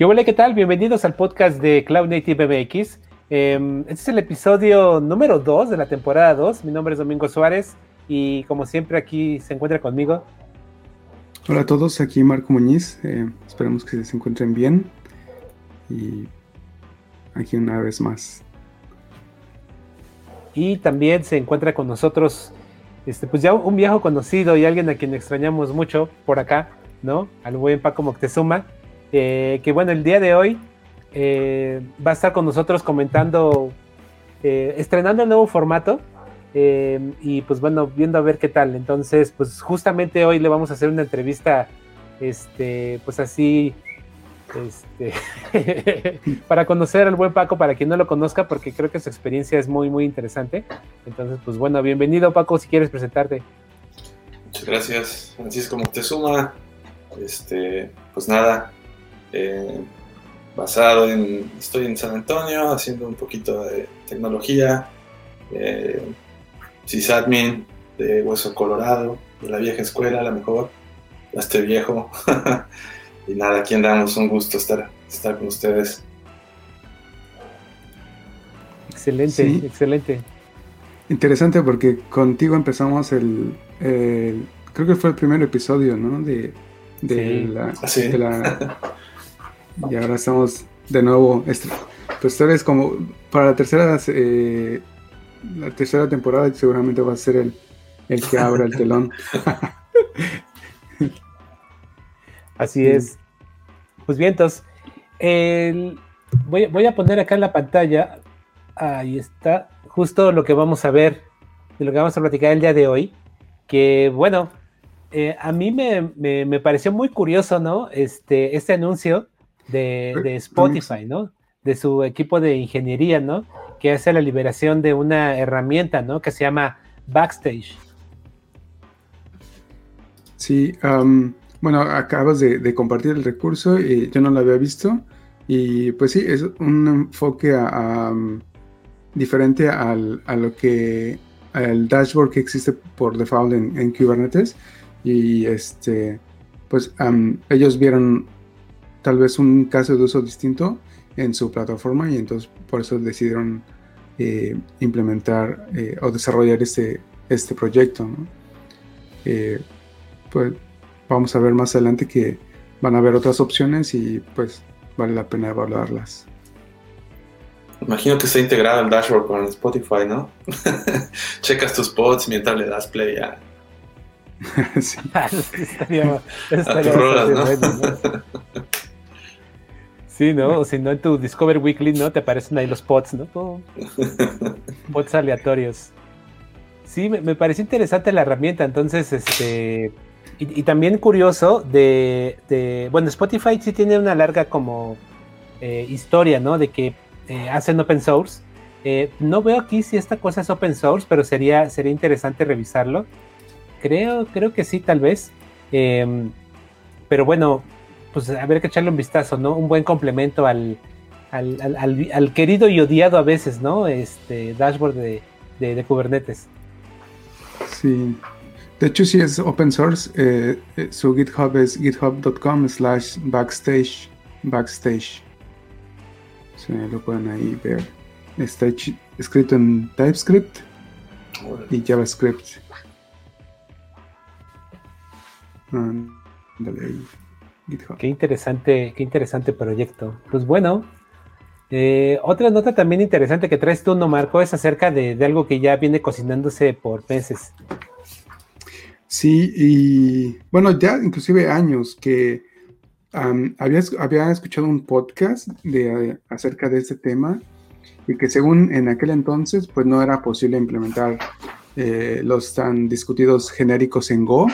¿Qué hola, qué tal? Bienvenidos al podcast de Cloud Native MX. Em, este es el episodio número 2 de la temporada 2. Mi nombre es Domingo Suárez y como siempre aquí se encuentra conmigo. Hola a todos, aquí Marco Muñiz. Eh, esperemos que se encuentren bien. Y aquí una vez más. Y también se encuentra con nosotros, este, pues ya un viejo conocido y alguien a quien extrañamos mucho por acá, ¿no? Al buen Paco Moctezuma. Eh, que bueno, el día de hoy eh, va a estar con nosotros comentando, eh, estrenando el nuevo formato y pues bueno, viendo a ver qué tal. Entonces, pues justamente hoy le vamos a hacer una entrevista, este, pues así, este, para conocer al buen Paco, para quien no lo conozca, porque creo que su experiencia es muy, muy interesante. Entonces, pues bueno, bienvenido Paco, si quieres presentarte. Muchas gracias, Francisco Moctezuma. Este, pues nada, eh, basado en, estoy en San Antonio haciendo un poquito de tecnología, eh, sysadmin de Hueso Colorado, de la vieja escuela, la mejor, ya estoy viejo. y nada, aquí andamos, un gusto estar, estar con ustedes. Excelente, excelente. Interesante porque contigo empezamos el, creo que fue el primer episodio, ¿no? De, de, la, ah, de la y ahora estamos de nuevo. Pues tal vez como para la tercera, eh, la tercera temporada seguramente va a ser el, el que abra el telón. Así es. Pues bien, entonces, voy, voy, a poner acá en la pantalla, ahí está, justo lo que vamos a ver, de lo que vamos a platicar el día de hoy, que bueno, eh, a mí me, me, me, pareció muy curioso, ¿no? Este, este anuncio de, Spotify, ¿no? De su equipo de ingeniería, ¿no? Que hace la liberación de una herramienta, ¿no? Que se llama Backstage. Sí, bueno, acabas de, compartir el recurso y yo no lo había visto. Y pues sí, es un enfoque diferente al, a lo que al dashboard que existe por default en, Kubernetes. Y este, pues ellos vieron tal vez un caso de uso distinto en su plataforma y entonces por eso decidieron eh, implementar eh, o desarrollar este, este proyecto. Eh, pues vamos a ver más adelante que van a haber otras opciones y pues vale la pena evaluarlas. Imagino que está integrado el dashboard con Spotify, ¿no? Checas tus pods mientras le das play a... sí. estaría, estaría ¿no? Sí, ¿no? O si no, en tu Discover Weekly, ¿no? Te aparecen ahí los bots, ¿no? bots aleatorios. Sí, me, me, pareció interesante la herramienta, entonces, este... Y, también curioso de, Bueno, Spotify sí tiene una larga como eh, historia, ¿no? De que eh, hacen open source. Eh, no veo aquí si esta cosa es open source, pero sería, sería interesante revisarlo. Creo, creo que sí, tal vez. Em, pero bueno, pues habría que echarle un vistazo, ¿no? Un buen complemento al, al, querido y odiado a veces, ¿no? Este dashboard de, de, Kubernetes. Sí. De hecho, si es open source. Eh, eh, su GitHub es github.com slash backstage. Backstage. Sí, lo pueden ahí ver. Está escrito en TypeScript y JavaScript. Dale ahí. Qué interesante, qué interesante proyecto. Pues bueno, eh, otra nota también interesante que traes tú, no Marco, es acerca de, algo que ya viene cocinándose por meses. Sí, y bueno, ya inclusive años que había, escuchado un podcast de, acerca de este tema y que según en aquel entonces pues no era posible implementar eh, los tan discutidos genéricos en Go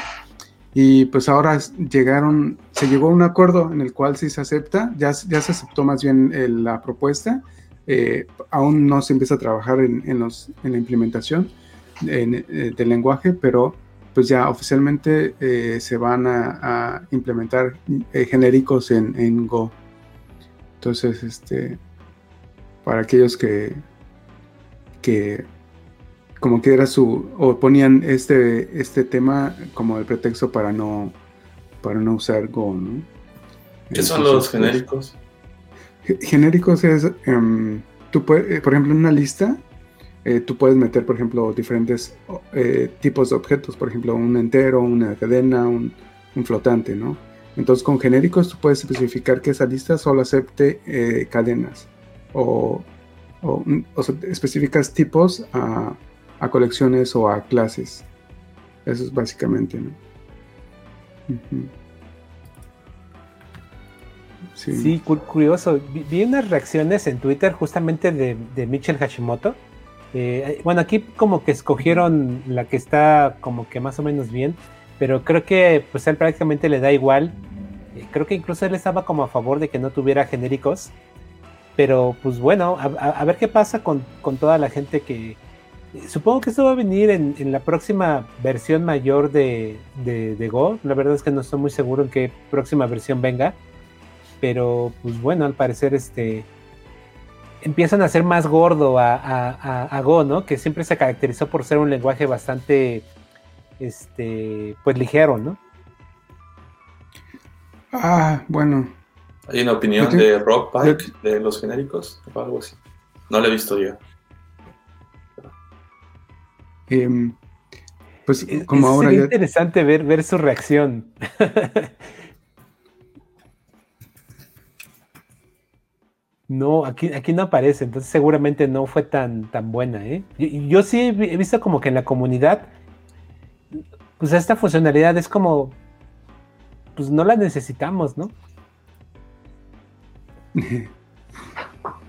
y pues ahora llegaron, se llegó a un acuerdo en el cual sí se acepta, ya, ya se aceptó más bien eh, la propuesta, eh, aún no se empieza a trabajar en, en, los, en la implementación eh, del lenguaje, pero pues ya oficialmente se van a, implementar genéricos en, en, Go. Entonces, este, para aquellos que, que como que era su, o ponían este, este tema como el pretexto para no, para no usar Go, ¿no? ¿Qué son los genéricos? Genéricos es, em, tú puedes, eh, por ejemplo, en una lista, eh, tú puedes meter, por ejemplo, diferentes eh, tipos de objetos, por ejemplo, un entero, una cadena, un, flotante, ¿no? Entonces, con genéricos tú puedes especificar que esa lista solo acepte cadenas o, o, especificas tipos a, a, colecciones o a clases. Eso es básicamente, ¿no? Sí, curioso. Vi, unas reacciones en Twitter justamente de, de Michel Hashimoto. Eh, bueno, aquí como que escogieron la que está como que más o menos bien, pero creo que pues él prácticamente le da igual. Eh, creo que incluso él estaba como a favor de que no tuviera genéricos. Pero pues bueno, a, ver qué pasa con, toda la gente que... Supongo que esto va a venir en, la próxima versión mayor de, de Go. La verdad es que no estoy muy seguro en qué próxima versión venga pero pues bueno, al parecer este empiezan a ser más gordo a, Go, ¿no? Que siempre se caracterizó por ser un lenguaje bastante, este, pues ligero, ¿no? Ah, bueno. ¿Hay una opinión de Rock Pike de los genéricos o algo así? No lo he visto yo. Em, pues como ahora ya... interesante ver, ver su reacción. No, aquí, aquí no aparece, entonces seguramente no fue tan, tan buena, ¿eh? Yo, sí he visto como que en la comunidad, pues esta funcionalidad es como, pues no la necesitamos, ¿no?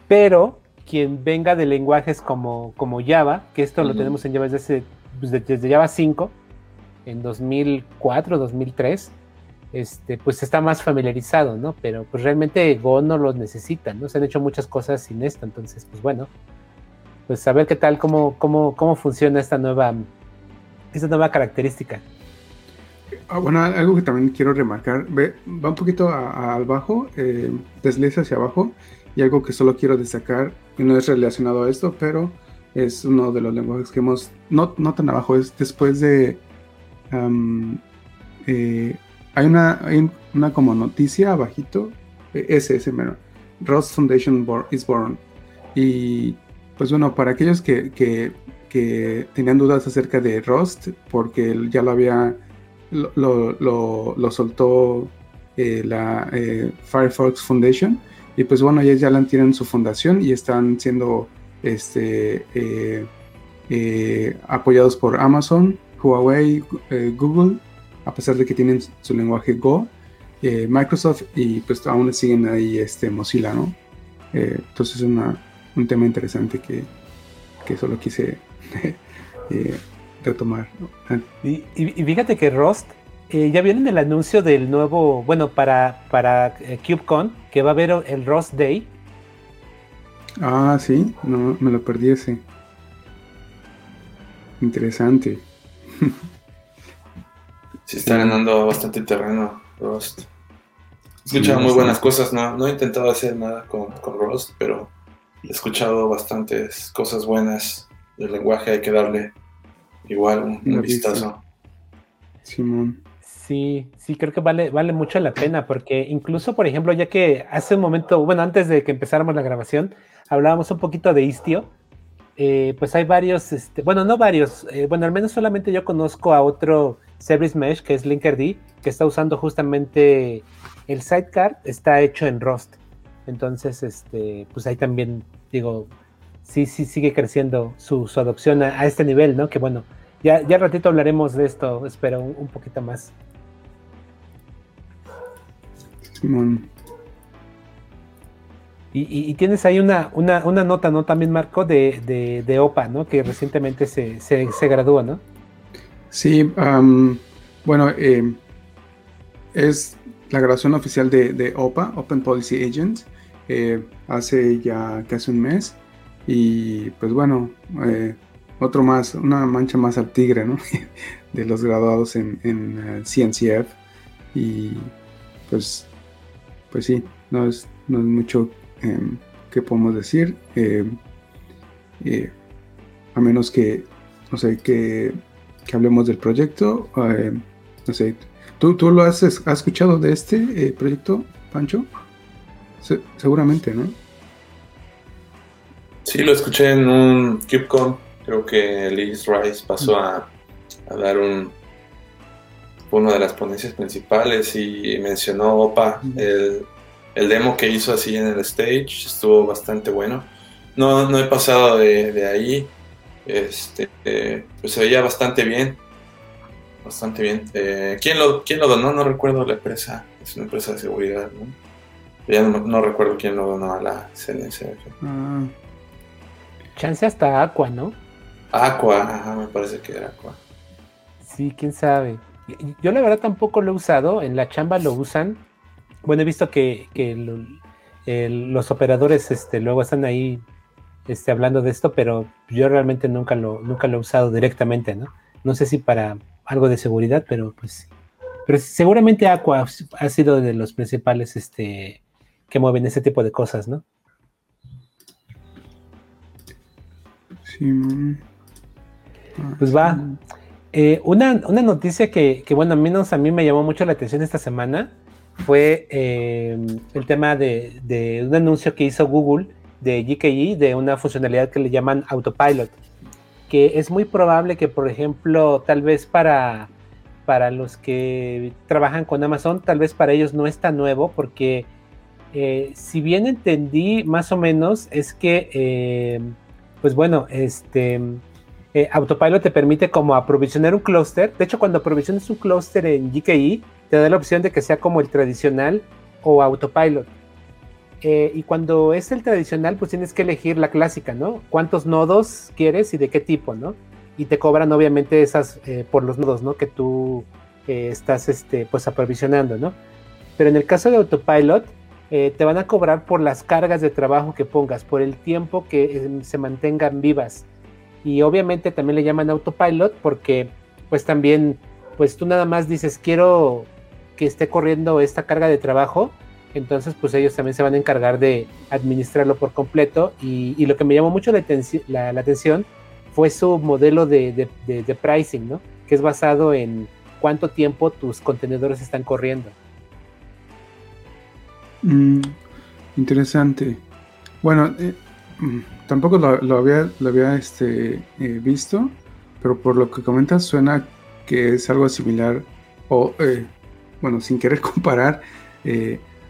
Pero quien venga de lenguajes como, como Java, que esto lo tenemos en Java desde, pues, desde Java 5, en 2004, 2003, este, pues está más familiarizado, ¿no? Pero pues realmente Go no los necesita, ¿no? Se han hecho muchas cosas sin esto, entonces, pues bueno, pues a ver qué tal, cómo, cómo, cómo funciona esta nueva, esta nueva característica. Ah, bueno, algo que también quiero remarcar, ve, va un poquito abajo, eh, desliza hacia abajo, y algo que solo quiero destacar, y no es relacionado a esto, pero es uno de los lenguajes que hemos, no, no tan abajo, es después de eh, hay una, una como noticia abajito, e, ese, ese mero, Rust Foundation is born. Y pues bueno, para aquellos que, que, tenían dudas acerca de Rust, porque ya lo había, lo, lo, soltó eh, la eh, Firefox Foundation, y pues bueno, ellos ya tienen su fundación y están siendo este, eh, apoyados por Amazon, Huawei, Google a pesar de que tienen su lenguaje Go, eh, Microsoft y pues aún siguen ahí este, Mozilla, ¿no? Eh, entonces es un tema interesante que, solo quise eh, retomar. Ah. Y, fíjate que Rust, ya viene el anuncio del nuevo, bueno, para, para KubeCon, que va a haber el Rust Day. Ah, sí, no me lo perdí ese. Interesante. Sí, está ganando bastante terreno Rust. He escuchado muy buenas cosas, no, no he intentado hacer nada con, con Rust, pero he escuchado bastantes cosas buenas del lenguaje, hay que darle igual un, vistazo. Simón. Sí, sí, creo que vale, vale mucho la pena, porque incluso, por ejemplo, ya que hace un momento, bueno, antes de que empezáramos la grabación, hablábamos un poquito de Istio, eh, pues hay varios, este, bueno, no varios, eh, bueno, al menos solamente yo conozco a otro Service Mesh, que es Linkerd, que está usando justamente el sidecar, está hecho en Rust. Entonces, este, pues ahí también, digo, sí, sí sigue creciendo su, adopción a, este nivel, ¿no? Que bueno, ya, ya ratito hablaremos de esto, espero, un, poquito más. Y, tienes ahí una, una, nota, ¿no? También, Marco, de, de, OPA, ¿no? Que recientemente se, se, se graduó, ¿no? Sí, bueno, eh, es la grabación oficial de, OPA, Open Policy Agent, eh, hace ya casi un mes. Y pues bueno, eh, otro más, una mancha más al tigre, ¿no? de los graduados en, en CNCF. Y pues, pues sí, no es, no es mucho em, que podemos decir. a menos que, no sé, que que hablemos del proyecto. Eh, no sé, ¿tú, tú lo has, has, escuchado de este eh, proyecto, Pancho? seguramente, ¿no? Sí, lo escuché en un KubeCon. Creo que Liz Rice pasó a, dar un, una de las ponencias principales y mencionó OPA. El, demo que hizo así en el stage estuvo bastante bueno. No, no he pasado de, ahí. Este, pues se veía bastante bien. Bastante bien. Eh, ¿quién, lo, ¿Quién lo donó? No recuerdo la empresa. Es una empresa de seguridad, ¿no? Ya no, recuerdo quién lo donó a la CNCF. Ah. Chance hasta Aqua, ¿no? Aqua, ajá, me parece que era Aqua. Sí, quién sabe. Yo la verdad tampoco lo he usado, en la chamba lo usan. Bueno, he visto que, los operadores este, luego están ahí este, hablando de esto, pero yo realmente nunca lo, nunca lo he usado directamente, ¿no? No sé si para algo de seguridad, pero pues Pero seguramente Aqua ha sido de los principales este, que mueven ese tipo de cosas, ¿no? Pues va. Eh, una, noticia que, bueno, al menos a mí me llamó mucho la atención esta semana fue eh, el tema de, un anuncio que hizo Google de GKE de una funcionalidad que le llaman Autopilot, que es muy probable que, por ejemplo, tal vez para, para los que trabajan con Amazon, tal vez para ellos no es tan nuevo, porque eh, si bien entendí más o menos, es que pues bueno, este eh, Autopilot te permite como aprovisionar un clúster. De hecho, cuando aprovisiones un clúster en GKE, te da la opción de que sea como el tradicional o Autopilot. Eh, y cuando es el tradicional, pues tienes que elegir la clásica, ¿no? ¿Cuántos nodos quieres y de qué tipo, ¿no? Y te cobran obviamente esas eh, por los nodos, ¿no? Que tú estás, este, pues aprovisionando, ¿no? Pero en el caso de Autopilot, te van a cobrar por las cargas de trabajo que pongas, por el tiempo que se mantengan vivas. Y obviamente también le llaman autopilot porque pues también, pues tú nada más dices, quiero que esté corriendo esta carga de trabajo, entonces pues ellos también se van a encargar de administrarlo por completo. Y, lo que me llamó mucho la, atención fue su modelo de, de pricing, ¿no? Que es basado en cuánto tiempo tus contenedores están corriendo. Mm, interesante. Bueno, eh, mm, tampoco lo, había, este, eh, visto, pero por lo que comentas suena que es algo similar, o eh, bueno, sin querer comparar,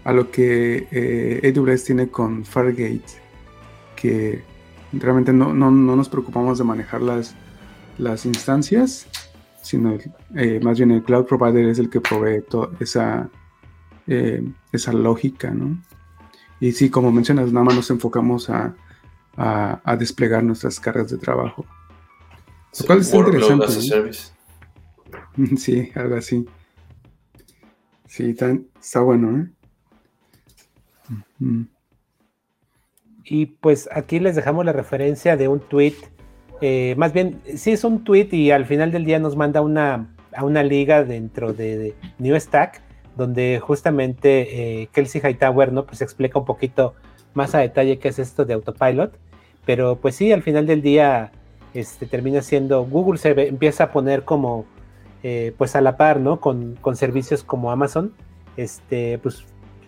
a lo que AWS tiene con Fargate, que realmente no, nos preocupamos de manejar las, instancias, sino más bien el cloud provider es el que provee toda eh, esa lógica, ¿no? Y sí, como mencionas, nada más nos enfocamos a, desplegar nuestras cargas de trabajo. Lo cual está interesante. Sí, algo así. Sí, está, bueno, ¿eh? Y pues aquí les dejamos la referencia de un tweet. Eh, más bien, sí es un tweet y al final del día nos manda una, a una liga dentro de, de New Stack donde justamente eh, Kelsey Hightower, ¿no? Pues explica un poquito más a detalle qué es esto de autopilot, pero pues sí, al final del día este, termina siendo, Google se empieza a poner como, eh, pues a la par, ¿no? Con, servicios como Amazon, este, pues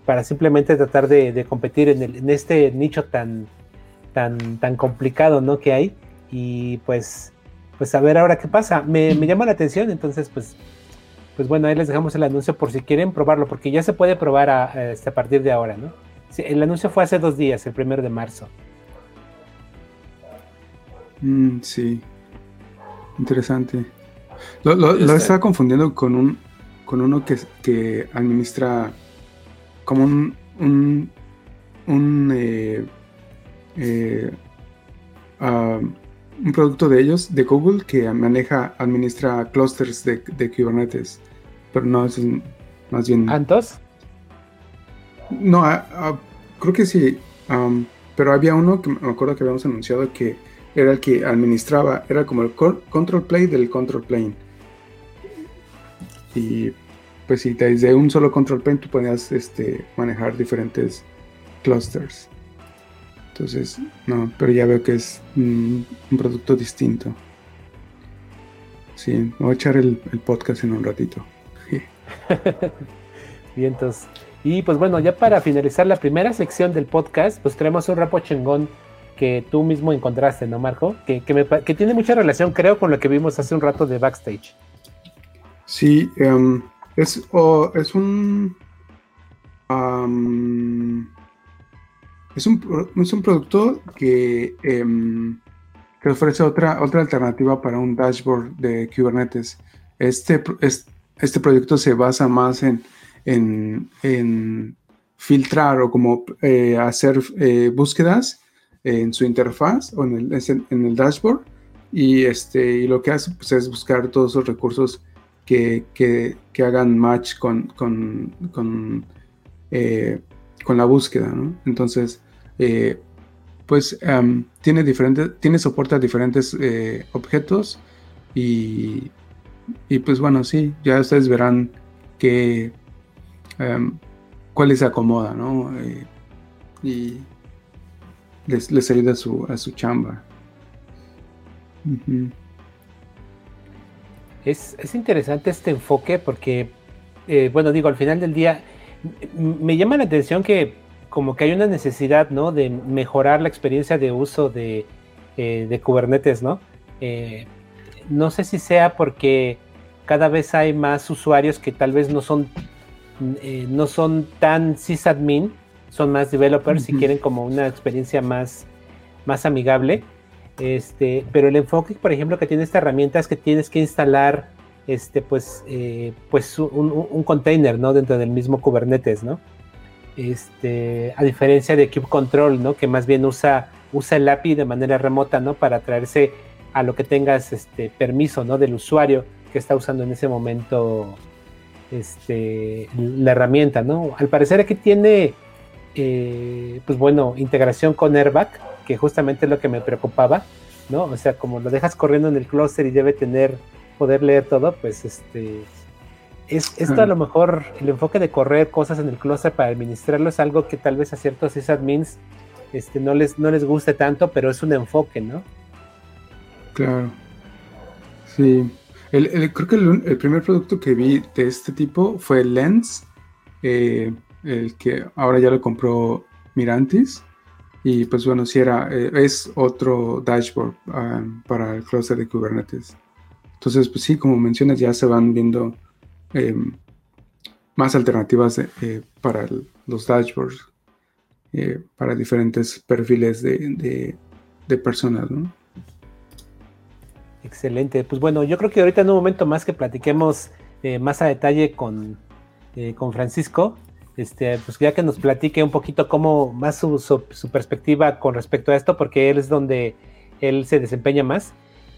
para simplemente tratar de, competir en, este nicho tan, tan, tan complicado, ¿no? Que hay, y pues, pues a ver ahora qué pasa, me, llama la atención, entonces pues pues bueno, ahí les dejamos el anuncio por si quieren probarlo, porque ya se puede probar a, este, a partir de ahora, ¿no? el anuncio fue hace dos días, el primero de marzo. Mm, sí, interesante. Lo, estaba confundiendo con un con uno que, que administra como un un, un, eh, eh, un producto de ellos, de Google, que maneja, administra clusters de, de Kubernetes pero no, es más bien... ¿Antos? No, creo que sí, pero había uno que me acuerdo que habíamos anunciado que era el que administraba, era como el control plane del control plane. Y pues si desde un solo control plane tú podías este, manejar diferentes clusters. Entonces, no, pero ya veo que es un producto distinto. Sí, voy a echar el podcast en un ratito. Vientos. Y pues bueno, ya para finalizar la primera sección del podcast, pues tenemos un rapo chingón que tú mismo encontraste, ¿no, Marco? Que, que, tiene mucha relación, creo, con lo que vimos hace un rato de backstage. Sí, em, es, es un... es un, es un producto que, em, que ofrece otra, otra alternativa para un dashboard de Kubernetes. Este, este proyecto se basa más en, en, filtrar o como eh, hacer eh, búsquedas en su interfaz o en el, en el dashboard y, este, y lo que hace pues, es buscar todos esos recursos que, que, que hagan match con, con, con, eh, con la búsqueda. Entonces, eh, pues em, tiene, diferentes, tiene soporte a diferentes eh, objetos y, y, pues bueno, sí, ya ustedes verán que, em, cuál les acomoda, ¿no? y les, ayuda a su, a su chamba. es, interesante este enfoque porque, eh, bueno, digo, al final del día me llama la atención que como que hay una necesidad, ¿no? De mejorar la experiencia de uso de, eh, Kubernetes, ¿no? Eh, no sé si sea porque cada vez hay más usuarios que tal vez no son, no son tan sysadmin son más developers y quieren como una experiencia más, más amigable. Este, pero el enfoque, por ejemplo, que tiene esta herramienta es que tienes que instalar este, pues, eh, pues un, container ¿no? dentro del mismo Kubernetes, ¿no? Este, a diferencia de Kube Control, ¿no? que más bien usa, usa el API de manera remota ¿no? para traerse a lo que tengas este, permiso ¿no? del usuario que está usando en ese momento este, la herramienta. ¿no? Al parecer aquí tiene eh, pues bueno, integración con Airbag, que justamente es lo que me preocupaba, ¿no? O sea, como lo dejas corriendo en el clúster y debe tener, poder leer todo, pues este, es, esto a lo mejor, el enfoque de correr cosas en el clúster para administrarlo es algo que tal vez a ciertos sysadmins este, no, les, no les guste tanto, pero es un enfoque, ¿no? Claro. Sí. El, creo que el, primer producto que vi de este tipo fue Lens. Eh, el que ahora ya lo compró Mirantis. Y pues bueno, si era, eh, es otro dashboard ah, para el cluster de Kubernetes. Entonces, pues sí, como mencionas, ya se van viendo em, más alternativas eh, para los dashboards, eh, para diferentes perfiles de, de, personas, ¿no? Excelente. Pues bueno, yo creo que ahorita en un momento más que platiquemos más a detalle con, con Francisco, este, pues ya que nos platique un poquito cómo más su, perspectiva con respecto a esto, porque él es donde él se desempeña más.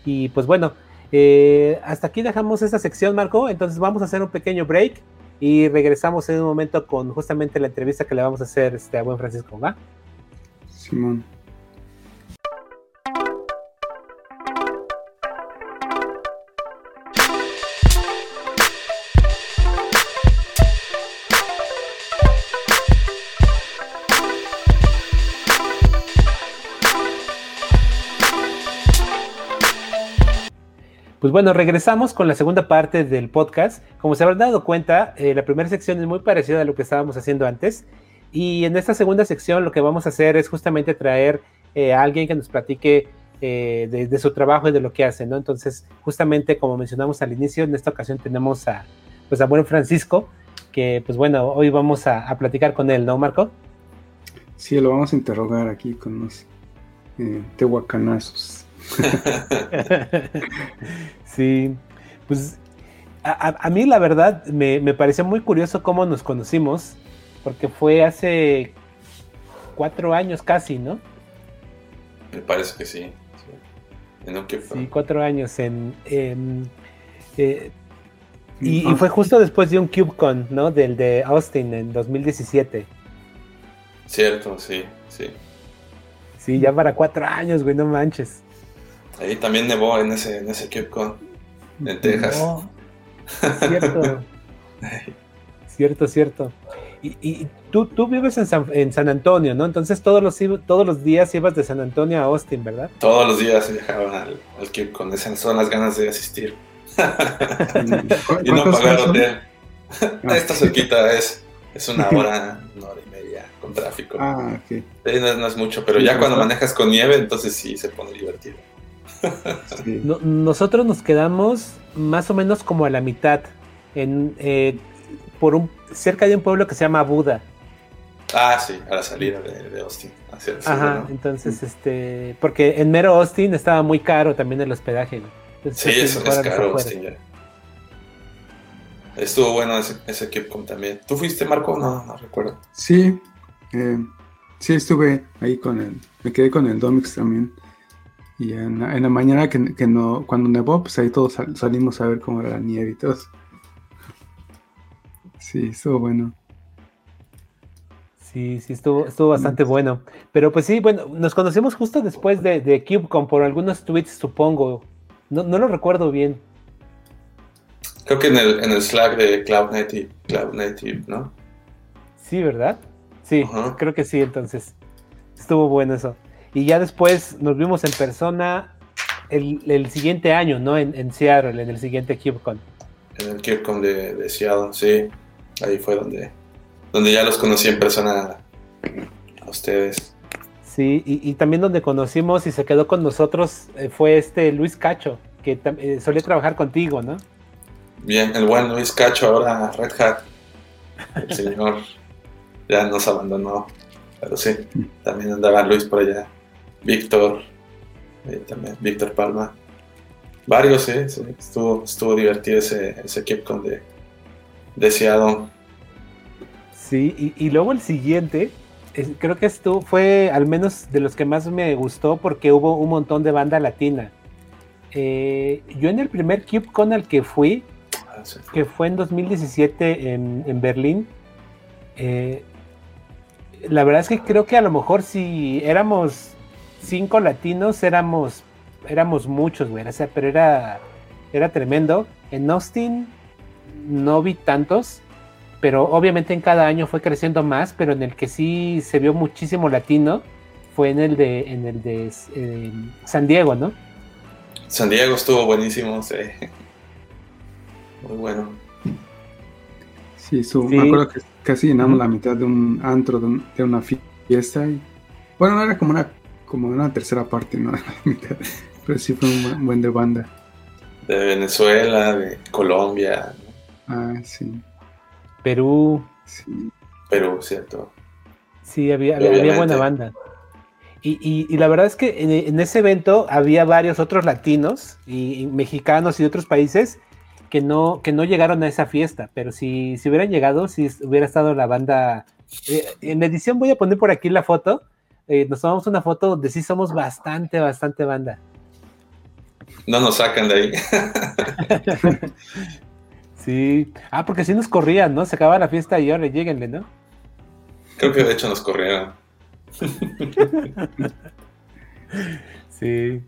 Y pues bueno, eh, hasta aquí dejamos esta sección, Marco. Entonces vamos a hacer un pequeño break y regresamos en un momento con justamente la entrevista que le vamos a hacer este, a buen Francisco, ¿va? Simón. Pues bueno, regresamos con la segunda parte del podcast. Como se habrán dado cuenta, eh, la primera sección es muy parecida a lo que estábamos haciendo antes. Y en esta segunda sección lo que vamos a hacer es justamente traer eh, a alguien que nos platique eh, de, su trabajo y de lo que hace, ¿no? Entonces, justamente como mencionamos al inicio, en esta ocasión tenemos a, pues a buen Francisco, que pues bueno, hoy vamos a, platicar con él, ¿no, Marco? Sí, lo vamos a interrogar aquí con los tehuacanazos. sí, pues a, mí la verdad me, pareció muy curioso cómo nos conocimos, porque fue hace cuatro años casi, ¿no? Me parece que sí. sí, cuatro años en... Eh, y, y, fue justo después de un CubeCon, ¿no? Del de Austin en 2017. Cierto, sí, sí. Sí, ya para cuatro años, güey, no manches. Ahí también nevó en ese, en ese CubeCon, en Texas. Cierto. cierto, cierto. Y, tú, tú vives en San, en San, Antonio, ¿no? Entonces todos los, todos los días ibas de San Antonio a Austin, ¿verdad? Todos los días viajaba al, al CubeCon. Esas son las ganas de asistir. y no pagar hotel. Esta cerquita es Es una hora, una hora y media con tráfico. Ah, ok. no, es mucho, pero ya cuando manejas con nieve, entonces sí se pone divertido. Nosotros nos quedamos más o menos como a la mitad, en, eh, por un, cerca de un pueblo que se llama Buda. Ah, sí, a la salida de, Austin. Ajá, entonces, este, porque en mero Austin estaba muy caro también el hospedaje. sí, es, es caro Austin ya. Estuvo bueno ese, ese también. ¿Tú fuiste, Marco? No, no recuerdo. Sí, eh, sí estuve ahí con el, me quedé con el Domix también. Y en la, mañana que, no, cuando nevó, pues ahí todos salimos a ver cómo era la nieve y todo. Sí, estuvo bueno. Sí, sí, estuvo, estuvo bastante bueno. Pero pues sí, bueno, nos conocimos justo después de, de CubeCon por algunos tweets, supongo. No, no lo recuerdo bien. Creo que en el, en el Slack de Cloud Native, Cloud Native, ¿no? Sí, ¿verdad? Sí, creo que sí, entonces. Estuvo bueno eso. Y ya después nos vimos en persona el, el siguiente año, ¿no? En, en, Seattle, en el siguiente CubeCon. En el CubeCon de, de Seattle, sí. Ahí fue donde donde ya los conocí en persona a ustedes. Sí, y, también donde conocimos y se quedó con nosotros eh, fue este Luis Cacho, que eh, solía trabajar contigo, ¿no? Bien, el buen Luis Cacho, ahora Red Hat. El señor ya nos abandonó, pero sí, también andaba Luis por allá. Víctor, eh, también Víctor Palma. Varios, sí, sí, estuvo, estuvo divertido ese, ese equipo de, deseado Sí, y, luego el siguiente, creo que esto fue al menos de los que más me gustó porque hubo un montón de banda latina. Eh, yo en el primer CubeCon al que fui, ah, que fue en 2017 en, Berlín, eh, la verdad es que creo que a lo mejor si éramos cinco latinos, éramos, éramos muchos, güey. O sea, pero era, era tremendo. En Austin no vi tantos pero obviamente en cada año fue creciendo más, pero en el que sí se vio muchísimo latino fue en el de, en el de eh, San Diego, ¿no? San Diego estuvo buenísimo, sí. Muy bueno. Sí, me acuerdo que casi llenamos la mitad de un antro, de, una fiesta. Y, bueno, no era como una, como una tercera parte, ¿no? pero sí fue un buen de banda. De Venezuela, de Colombia. Ah, sí. Perú. Perú, cierto. Sí, había, había, buena banda. Y, la verdad es que en, ese evento había varios otros latinos y, mexicanos y de otros países que no, que no llegaron a esa fiesta, pero si, si hubieran llegado, si hubiera estado la banda. Eh, en la edición voy a poner por aquí la foto. Eh, nos tomamos una foto donde sí somos bastante, bastante banda. No nos sacan de ahí. Sí. Ah, porque si nos corrían, ¿no? Se acababa la fiesta y ahora lleguenle, ¿no? Creo que de hecho nos corrieron. sí.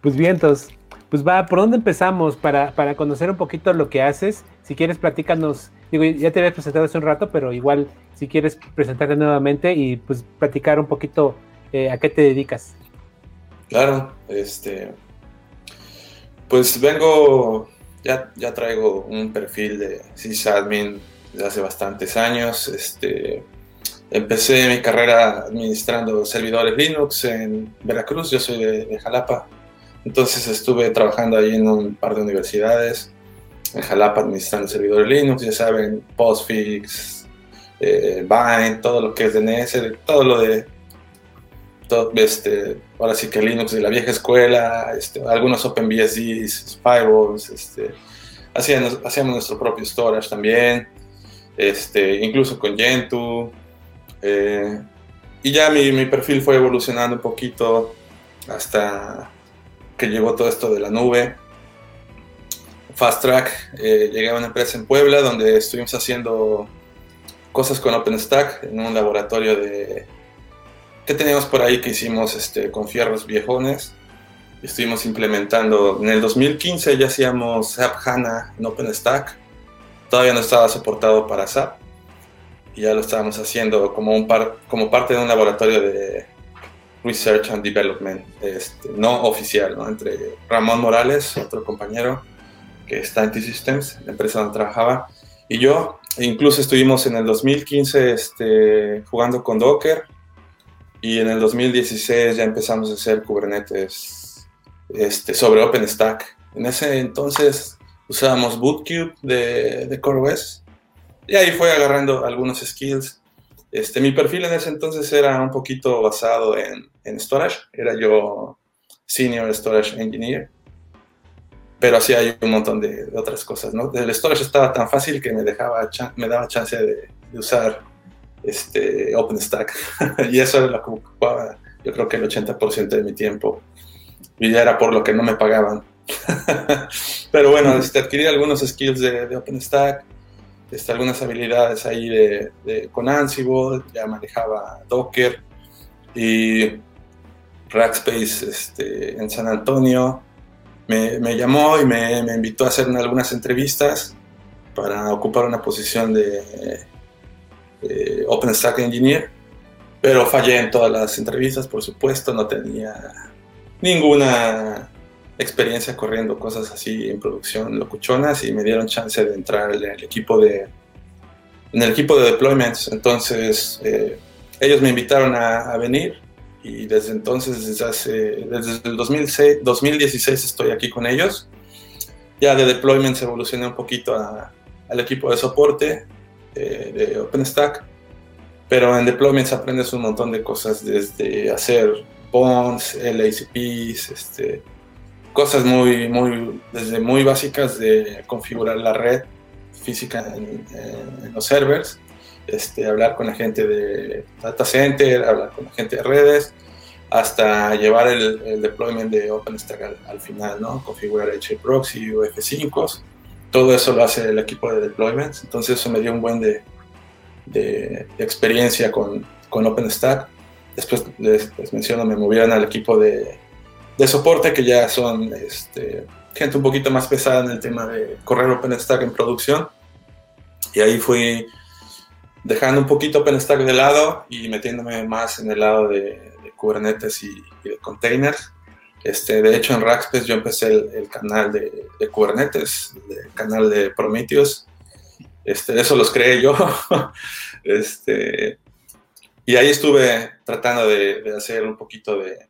Pues bien, entonces, pues va, ¿por dónde empezamos? Para, para conocer un poquito lo que haces. Si quieres, platícanos. Digo, ya te habías presentado hace un rato, pero igual, si quieres presentarte nuevamente y pues platicar un poquito eh, a qué te dedicas. Claro, este. Pues vengo ya, ya traigo un perfil de sysadmin desde hace bastantes años. Este, empecé mi carrera administrando servidores Linux en Veracruz, yo soy de, Jalapa. Entonces estuve trabajando ahí en un par de universidades, en Jalapa administrando servidores Linux, ya saben, Postfix, eh, Bind, todo lo que es DNS, todo lo de todo, este, ahora sí que Linux de la vieja escuela, este, algunos OpenBSDs, firewalls, este, hacíamos, hacíamos nuestro propio storage también, este, incluso con Gentoo. Eh, y ya mi, mi, perfil fue evolucionando un poquito hasta que llegó todo esto de la nube. Fast Track, eh, llegué a una empresa en Puebla donde estuvimos haciendo cosas con OpenStack en un laboratorio de ¿Qué teníamos por ahí que hicimos este, con fierros viejones? Estuvimos implementando, en el 2015 ya hacíamos SAP HANA en OpenStack, todavía no estaba soportado para SAP, y ya lo estábamos haciendo como, un par, como parte de un laboratorio de Research and Development, este, no oficial, ¿no? entre Ramón Morales, otro compañero que está en T-Systems, la empresa donde trabajaba, y yo, incluso estuvimos en el 2015 este, jugando con Docker y en el 2016 ya empezamos a hacer Kubernetes este, sobre OpenStack. En ese entonces usábamos Bootcube de, de CoreOS y ahí fue agarrando algunos skills. Este, mi perfil en ese entonces era un poquito basado en, en storage. Era yo Senior Storage Engineer. Pero así hay un montón de, otras cosas, ¿no? El storage estaba tan fácil que me, dejaba me daba chance de, usar este, OpenStack. y eso era lo que ocupaba, yo creo que el 80% de mi tiempo. Y ya era por lo que no me pagaban. Pero bueno, este, adquirí algunos skills de, de OpenStack, este, algunas habilidades ahí de, con Ansible, ya manejaba Docker y Rackspace este, en San Antonio. Me, llamó y me, invitó a hacer algunas entrevistas para ocupar una posición de, de OpenStack Engineer, pero fallé en todas las entrevistas, por supuesto, no tenía ninguna experiencia corriendo cosas así en producción locuchonas y me dieron chance de entrar en el equipo de en el equipo de deployments. Entonces eh, ellos me invitaron a, venir y desde entonces desde hace desde el 2006, 2016 estoy aquí con ellos. Ya de deployments evolucioné un poquito al equipo de soporte eh, de OpenStack pero en deployments aprendes un montón de cosas desde hacer bonds, LACPs, este, cosas muy, muy, desde muy básicas de configurar la red física en, los servers, este, hablar con la gente de data center, hablar con la gente de redes, hasta llevar el, deployment de OpenStack al, final, ¿no? Configurar HProxy o F5, todo eso lo hace el equipo de deployments, entonces eso me dio un buen de, de, experiencia con, con OpenStack. Después les, les menciono, me movieron al equipo de de soporte que ya son este, gente un poquito más pesada en el tema de correr OpenStack en producción. Y ahí fui dejando un poquito OpenStack de lado y metiéndome más en el lado de, Kubernetes y, de containers. Este, de hecho, en Rackspace yo empecé el, canal de, Kubernetes, el canal de Prometheus. Este, eso los creé yo. este, y ahí estuve tratando de hacer un poquito de,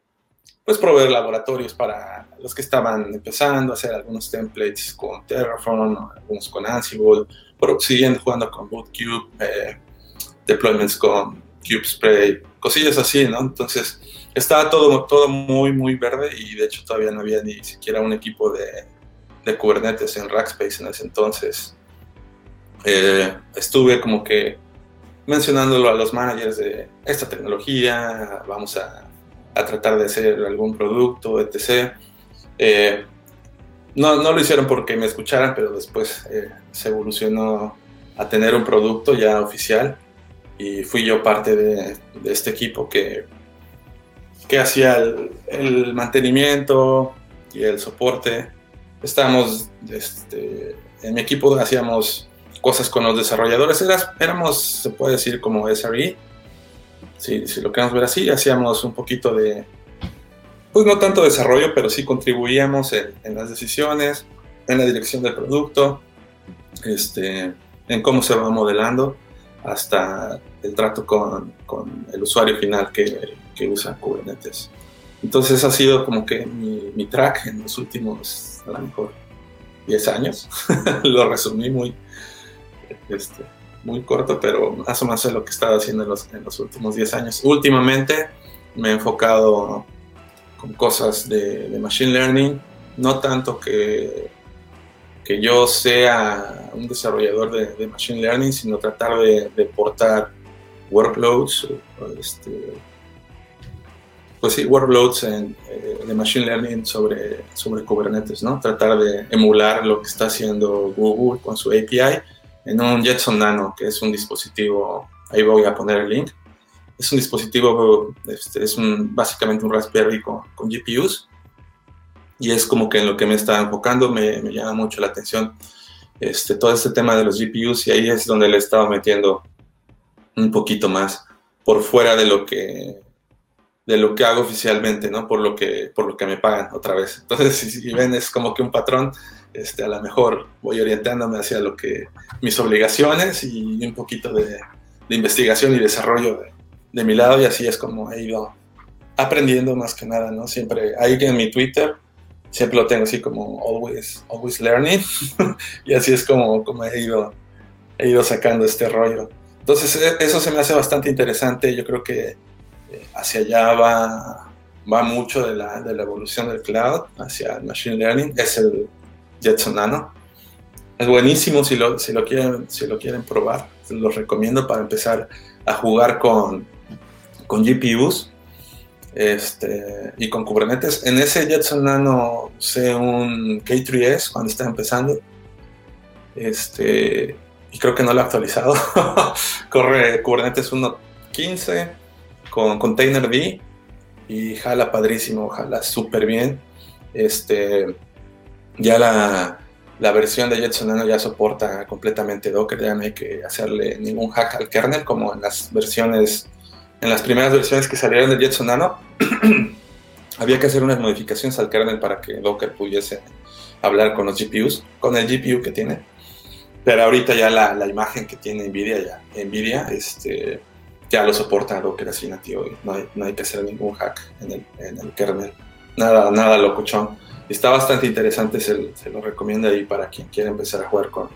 pues proveer laboratorios para los que estaban empezando hacer algunos templates con Terraform, algunos con Ansible, pero siguiendo jugando con Bootcube, eh, deployments con CubeSpray, cosillas así, ¿no? Entonces estaba todo, todo muy, muy verde y de hecho todavía no había ni siquiera un equipo de, de Kubernetes en Rackspace en ese entonces. Eh, estuve como que mencionándolo a los managers de esta tecnología, vamos a a tratar de hacer algún producto, etc. Eh, no, no, lo hicieron porque me escucharan, pero después eh, se evolucionó a tener un producto ya oficial y fui yo parte de, este equipo que, que hacía el, mantenimiento y el soporte. Estábamos, este, en mi equipo hacíamos cosas con los desarrolladores, éramos, se puede decir, como SRE, si, lo queremos ver así, hacíamos un poquito de, pues no tanto desarrollo, pero sí contribuíamos en, las decisiones, en la dirección del producto, este, en cómo se va modelando, hasta el trato con, con el usuario final que, que, usa Kubernetes. Entonces ha sido como que mi, mi track en los últimos, a lo mejor, 10 años. lo resumí muy, este, muy corto, pero más o menos es lo que he estado haciendo en los, en los últimos 10 años. Últimamente me he enfocado con cosas de, de Machine Learning, no tanto que, que yo sea un desarrollador de, de Machine Learning, sino tratar de, de portar workloads, este, pues sí, workloads en, eh, de Machine Learning sobre, sobre Kubernetes, ¿no? Tratar de emular lo que está haciendo Google con su API en un Jetson Nano, que es un dispositivo, ahí voy a poner el link. Es un dispositivo, este, es un, básicamente un Raspberry con, con, GPUs. Y es como que en lo que me está enfocando me, me, llama mucho la atención este, todo este tema de los GPUs y ahí es donde le he estado metiendo un poquito más por fuera de lo que de lo que hago oficialmente, ¿no? Por lo que, por lo que me pagan otra vez. Entonces, si, ven, es como que un patrón, este, a lo mejor voy orientándome hacia lo que, mis obligaciones y un poquito de, investigación y desarrollo de, de, mi lado y así es como he ido aprendiendo más que nada, ¿no? Siempre, ahí en mi Twitter, siempre lo tengo así como always, always learning. Y así es como, como he, ido, he ido sacando este rollo. Entonces, e, eso se me hace bastante interesante, yo creo que hacia allá va, va mucho de la, de la evolución del cloud, hacia el machine learning, es el Jetson Nano. Es buenísimo si lo, si lo, quieren, si lo quieren probar, los recomiendo para empezar a jugar con, con GPUs este, y con Kubernetes. En ese Jetson Nano usé un K3S cuando estaba empezando. Este, y creo que no lo he actualizado. Corre Kubernetes 1.15 con Containerd y jala padrísimo, jala súper bien. Este, ya la, la versión de Jetson Nano ya soporta completamente Docker, ya no hay que hacerle ningún hack al kernel como en las versiones, en las primeras versiones que salieron de Jetson Nano. había que hacer unas modificaciones al kernel para que Docker pudiese hablar con los GPUs, con el GPU que tiene. Pero ahorita ya la, imagen que tiene Nvidia, ya, Nvidia, este, ya lo soporta Docker así nativo y no hay, no hay que hacer ningún hack en el, kernel. Nada, nada locuchón. Está bastante interesante, se, se, lo recomiendo ahí para quien quiera empezar a jugar con,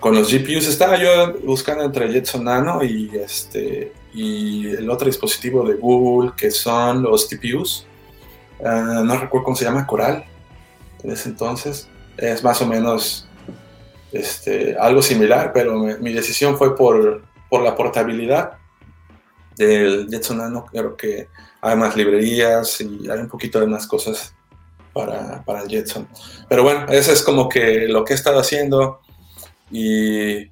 con los GPUs. Estaba yo buscando entre Jetson Nano y, este, y el otro dispositivo de Google que son los TPUs. Ah, no recuerdo cómo se llama, Coral, en ese entonces. Es más o menos este, algo similar, pero mi decisión fue por, por la portabilidad del Jetson Nano, creo que hay más librerías y hay un poquito de más cosas para, para el Jetson. Pero bueno, eso es como que lo que he estado haciendo y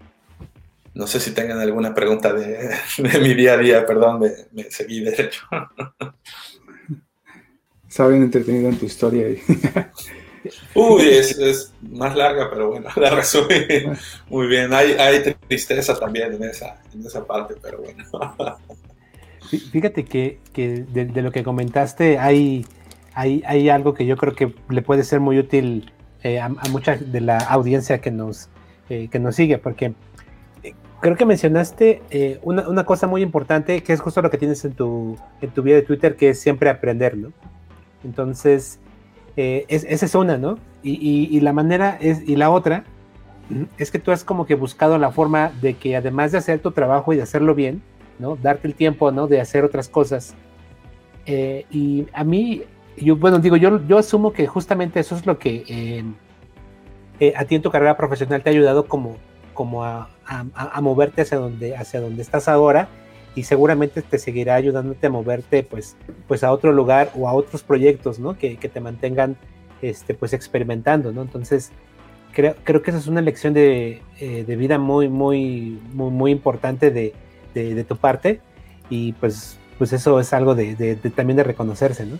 no sé si tengan alguna pregunta de, mi día a día, perdón, me, seguí derecho. Saben entretenido en tu historia. Uy, es, más larga, pero bueno, la resumí muy bien. Hay, hay tristeza también en esa, en esa parte, pero bueno. Fíjate que, de, lo que comentaste hay, hay, hay, algo que yo creo que le puede ser muy útil eh, a, mucha de la audiencia que nos, eh, que nos sigue, porque creo que mencionaste una, una, cosa muy importante que es justo lo que tienes en tu, en tu vida de Twitter, que es siempre aprender, ¿no? Entonces, es, esa es una, ¿no? Y, y, la manera es, y la otra es que tú has como que buscado la forma de que además de hacer tu trabajo y de hacerlo bien, Darte el tiempo, ¿no? De hacer otras cosas. Eh, y a mí, yo, bueno, digo, yo, yo asumo que justamente eso es lo que eh, eh, a ti en tu carrera profesional te ha ayudado como, como a, a, moverte hacia donde, hacia donde estás ahora y seguramente te seguirá ayudándote a moverte pues, pues a otro lugar o a otros proyectos, ¿no? Que, que te mantengan este, pues experimentando, ¿no? Entonces, creo, creo que esa es una lección de, de vida muy, muy, muy, muy importante de, de, tu parte y pues, pues eso es algo de, también de reconocerse, ¿no?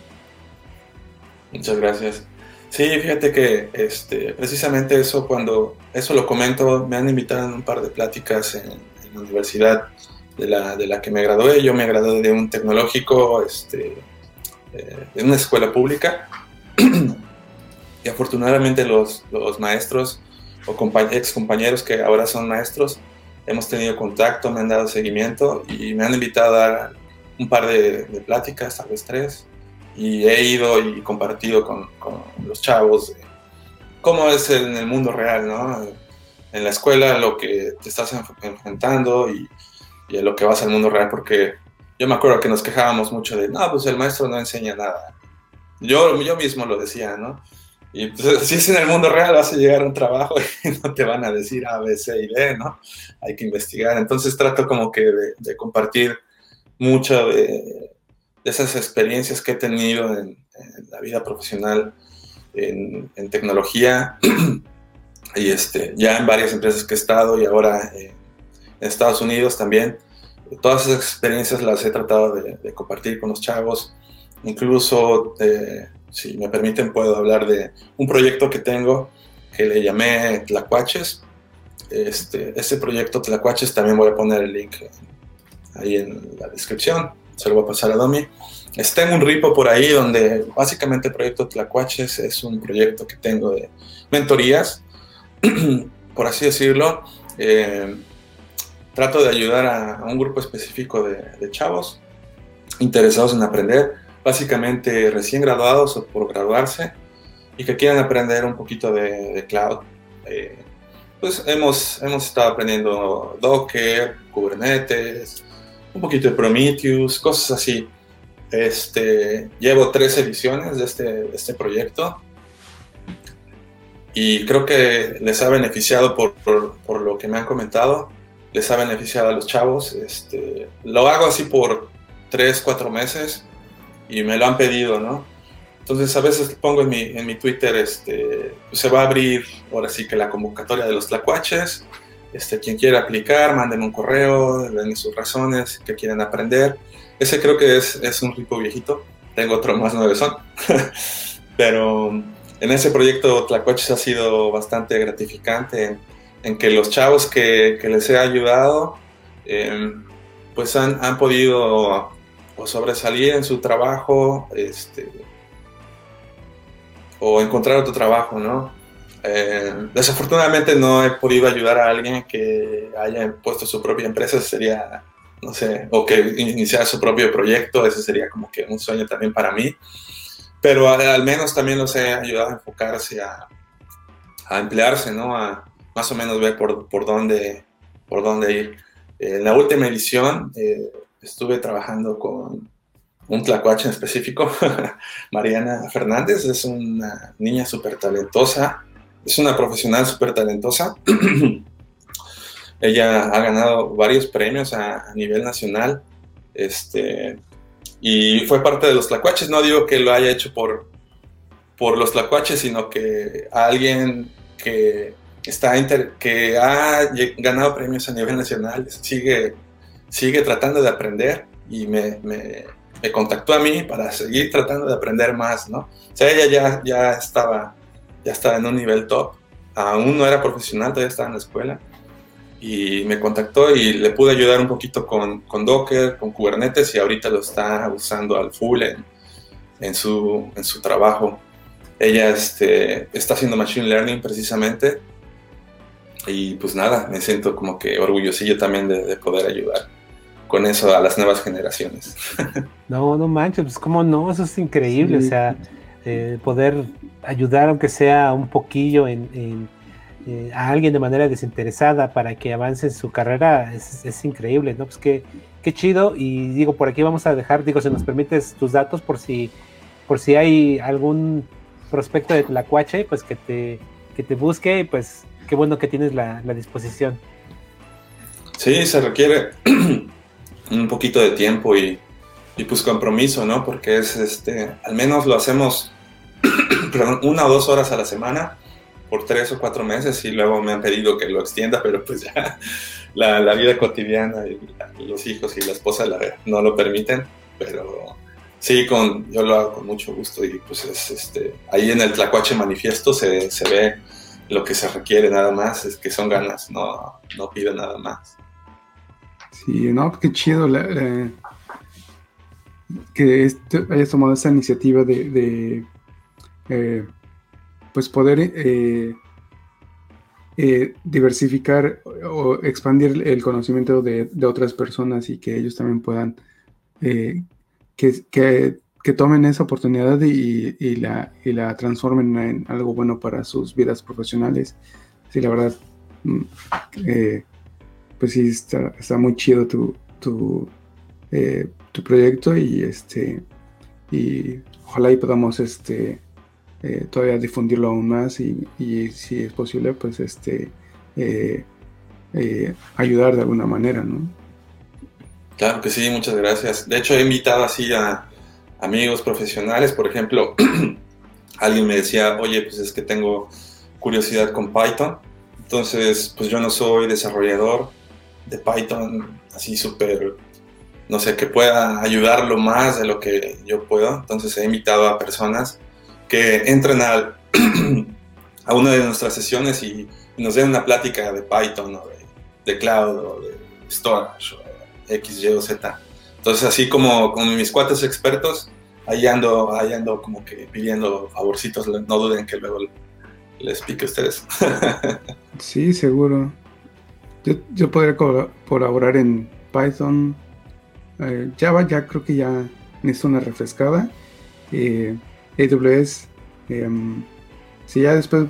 Muchas gracias. Sí, fíjate que este, precisamente eso cuando eso lo comento, me han invitado en un par de pláticas en, la universidad de la, de la, que me gradué. Yo me gradué de un tecnológico, este, eh, de una escuela pública. y afortunadamente los, los maestros o ex compañeros que ahora son maestros hemos tenido contacto, me han dado seguimiento y me han invitado a dar un par de, pláticas, tal vez tres, y he ido y compartido con, los chavos cómo es en el mundo real, ¿no? En la escuela lo que te estás enfrentando y, y en lo que vas al mundo real, porque yo me acuerdo que nos quejábamos mucho de, no, pues el maestro no enseña nada. Yo, yo mismo lo decía, ¿no? Y pues, si es en el mundo real, vas a llegar a un trabajo y no te van a decir A, B, C y D, ¿no? Hay que investigar. Entonces trato como que de, compartir mucho de, esas experiencias que he tenido en, la vida profesional en, tecnología y este, ya en varias empresas que he estado y ahora en Estados Unidos también. Todas esas experiencias las he tratado de, compartir con los chavos, incluso... Eh, si me permiten, puedo hablar de un proyecto que tengo que le llamé Tlacuaches. Este, ese proyecto Tlacuaches también voy a poner el link ahí en la descripción, se lo voy a pasar a Domi. está en un ripo por ahí donde básicamente el proyecto Tlacuaches es un proyecto que tengo de mentorías, por así decirlo. Eh, trato de ayudar a, un grupo específico de, chavos interesados en aprender, básicamente recién graduados o por graduarse y que quieran aprender un poquito de, cloud. Eh, pues hemos, hemos estado aprendiendo Docker, Kubernetes, un poquito de Prometheus, cosas así. Este, llevo tres ediciones de este, este proyecto y creo que les ha beneficiado por, por, lo que me han comentado, les ha beneficiado a los chavos. Este, lo hago así por tres, cuatro meses y me lo han pedido, ¿no? Entonces a veces pongo en mi, en mi Twitter, este, se va a abrir ahora sí que la convocatoria de los tlacuaches, este, quien quiera aplicar, manden un correo, den sus razones, que quieren aprender. Ese creo que es, es un rico viejito, tengo otro más son pero en ese proyecto Tlacuaches ha sido bastante gratificante en, que los chavos que, que les he ayudado, em, pues han, han podido sobresalir en su trabajo, este, o encontrar otro trabajo, ¿no? Eh, desafortunadamente no he podido ayudar a alguien que haya puesto su propia empresa, sería, no sé, o que iniciara su propio proyecto, ese sería como que un sueño también para mí, pero al, menos también los he ayudado a enfocarse, a, a, emplearse, ¿no? A más o menos ver por, por, dónde, por dónde ir. En la última edición eh, estuve trabajando con un tlacuache en específico, Mariana Fernández, es una niña súper talentosa, es una profesional súper talentosa. Ella ha ganado varios premios a, nivel nacional este, y fue parte de los tlacuaches. No digo que lo haya hecho por, por los tlacuaches, sino que alguien que, está que ha ganado premios a nivel nacional sigue, sigue tratando de aprender y me me contactó a mí para seguir tratando de aprender más, ¿no? O sea, ella ya, ya, estaba, ya estaba en un nivel top, aún no era profesional, todavía estaba en la escuela, y me contactó y le pude ayudar un poquito con, con Docker, con Kubernetes, y ahorita lo está usando al full en, en, su, en su trabajo. Ella este, está haciendo Machine Learning precisamente, y pues nada, me siento como que orgullosillo también de, de poder ayudar con eso a las nuevas generaciones. No, no manches, pues cómo no, eso es increíble, o sea, eh, poder ayudar aunque sea un poquillo en, eh, a alguien de manera desinteresada para que avance en su carrera es, increíble, ¿no? Pues qué, qué chido y digo, por aquí vamos a dejar, digo, si nos permites tus datos por si, por si hay algún prospecto de Tlacuache, pues que te, que te busque, pues qué bueno que tienes la, la disposición. Sí, se requiere un poquito de tiempo y, y, pues compromiso, ¿no? Porque es, este, al menos lo hacemos una o dos horas a la semana por tres o cuatro meses y luego me han pedido que lo extienda, pero pues ya la, la vida cotidiana y, los hijos y la esposa no lo permiten, pero sí, con, yo lo hago con mucho gusto y pues es, este, ahí en el Tlacuache Manifiesto se, se ve lo que se requiere nada más, es que son ganas, no, no pido nada más. Sí, no, qué chido que este, hayas tomado esa iniciativa de, eh, pues poder eh, eh, diversificar o expandir el conocimiento de, otras personas y que ellos también puedan que, tomen esa oportunidad y, la, y la transformen en algo bueno para sus vidas profesionales. Sí, la verdad, mm, pues sí, está, está muy chido tu, tu, eh, tu, proyecto y este y ojalá y podamos este eh, todavía difundirlo aún más y, si es posible pues este eh, ayudar de alguna manera, ¿no? Claro que sí, muchas gracias. De hecho he invitado así a amigos profesionales, por ejemplo, alguien me decía, oye, pues es que tengo curiosidad con Python, entonces pues yo no soy desarrollador, de Python así súper, no sé, que pueda ayudarlo más de lo que yo puedo. Entonces he invitado a personas que entren a, a una de nuestras sesiones y, nos den una plática de Python o de, cloud o de storage o X, Y o Z. Entonces, así como con mis cuates expertos, ahí ando, como que pidiendo favorcitos, no duden que luego les pique a ustedes. sí, seguro. Yo, yo podría colaborar en Python. Eh, Java ya creo que ya necesito una refrescada. Eh, AWS, em, si ya después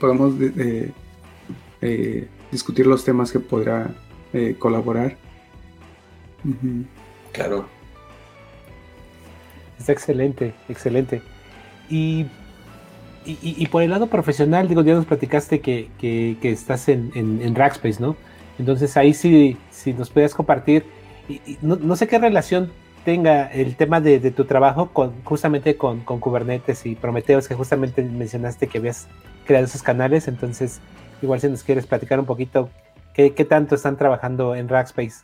podemos eh, discutir los temas que podrá colaborar. Claro. Está excelente, excelente. Y, y, por el lado profesional, digo, ya nos platicaste que, estás en, en, Rackspace, ¿no? Entonces ahí sí, si nos puedes compartir, y, no, sé qué relación tenga el tema de, tu trabajo con justamente con, Kubernetes y Prometheus, que justamente mencionaste que habías creado esos canales, entonces igual si nos quieres platicar un poquito qué, qué tanto están trabajando en Rackspace.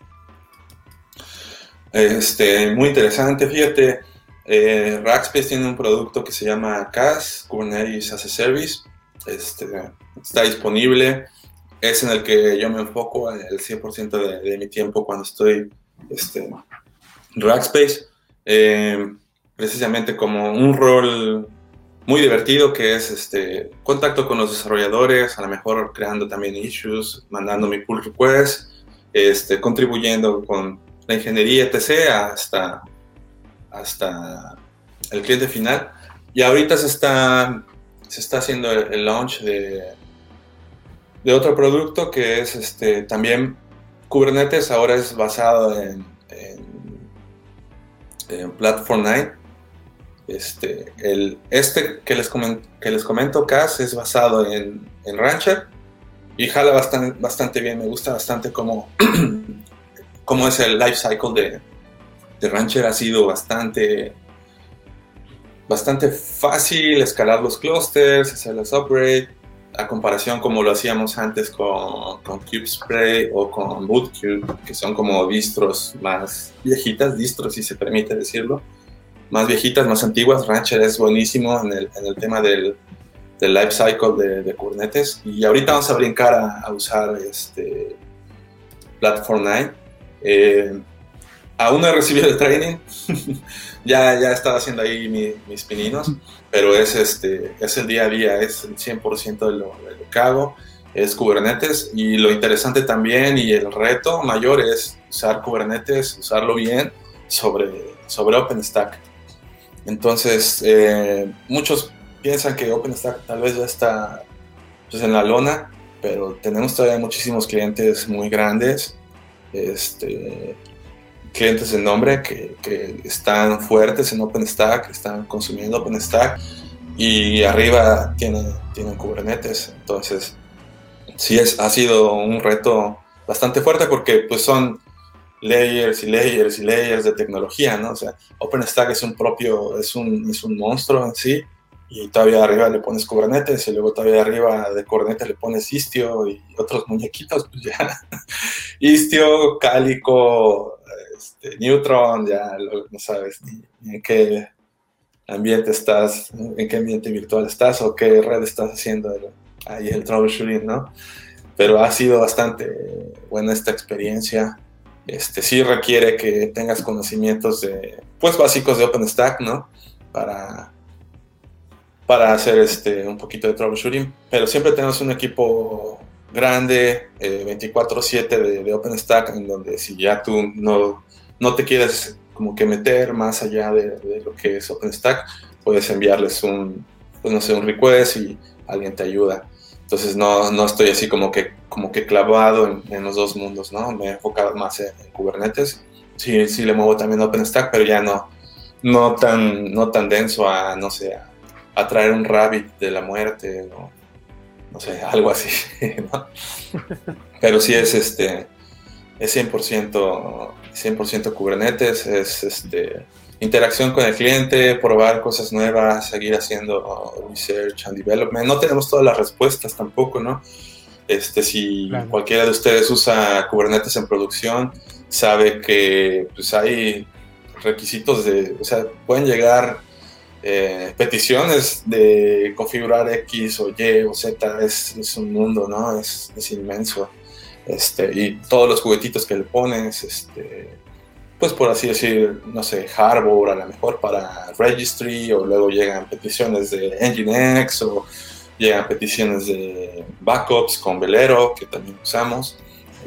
Este, muy interesante, fíjate, eh, Rackspace tiene un producto que se llama CAS, Kubernetes as a Service, este, está disponible, es en el que yo me enfoco el 100% de, mi tiempo cuando estoy este, Rackspace, eh, precisamente como un rol muy divertido que es este contacto con los desarrolladores, a lo mejor creando también issues, mandando mi pull request, este, contribuyendo con la ingeniería, etc., hasta, hasta el cliente final. Y ahorita se está, se está haciendo el, launch de, de, otro producto que es este, también Kubernetes, ahora es basado en, Platform 9. Este, el, este que les, que les comento, CAS, es basado en, en Rancher y jala bastante, bastante bien, me gusta bastante cómo, cómo es el life cycle de, de Rancher ha sido bastante bastante fácil escalar los clusters, hacer los upgrades, a comparación como lo hacíamos antes con, con CubeSpray o con Bootcube, que son como distros más viejitas, distros si se permite decirlo, más viejitas, más antiguas. Rancher es buenísimo en el, en el tema del, del life cycle de, de, Kubernetes. Y ahorita vamos a brincar a, a usar este Platform 9 eh, aún no he recibido el training, ya, ya estaba haciendo ahí mis pininos, pero es, este, es el día a día, es el 100% de lo, que hago, es Kubernetes y lo interesante también y el reto mayor es usar Kubernetes, usarlo bien sobre, sobre OpenStack. Entonces, eh, muchos piensan que OpenStack tal vez ya está pues, en la lona, pero tenemos todavía muchísimos clientes muy grandes este, clientes de nombre que, están fuertes en OpenStack, están consumiendo OpenStack y arriba tienen, tienen Kubernetes. Entonces, sí es, ha sido un reto bastante fuerte porque pues son layers y layers y layers de tecnología, ¿no? O sea, OpenStack es un propio, es un, es un monstruo en sí y todavía arriba le pones Kubernetes y luego todavía arriba de Kubernetes le pones Istio y otros muñequitos, pues ya. Istio, Cálico, este, Neutron, ya no sabes ni, en qué ambiente estás, en qué ambiente virtual estás o qué red estás haciendo ahí el troubleshooting, ¿no? Pero ha sido bastante buena esta experiencia. Este, sí requiere que tengas conocimientos de, pues básicos de OpenStack, ¿no? Para para hacer este, un poquito de troubleshooting, pero siempre tenemos un equipo grande, 24/7 eh, de, OpenStack, en donde si ya tú no, no te quieres como que meter más allá de, lo que es OpenStack, puedes enviarles un, pues no sé, un request y alguien te ayuda. Entonces no, no estoy así como que, como que clavado en, los dos mundos, ¿no? Me he enfocado más en, Kubernetes. Sí, sí le muevo también OpenStack, pero ya no, no, tan, no tan denso a, no sé, atraer un rabbit de la muerte, o no sé, algo así, Pero sí es este, es 100%, 100 Kubernetes, es este, interacción con el cliente, probar cosas nuevas, seguir haciendo research and development. No tenemos todas las respuestas tampoco, ¿no? Este, si cualquiera de ustedes usa Kubernetes en producción, sabe que pues hay requisitos de, o sea, pueden llegar eh, peticiones de configurar X o Y o Z es, es un mundo, ¿no? Es, es, inmenso. Este, y todos los juguetitos que le pones, este, pues por así decir, no sé, Harbor a lo mejor para Registry, o luego llegan peticiones de Nginx, o llegan peticiones de backups con Velero, que también usamos,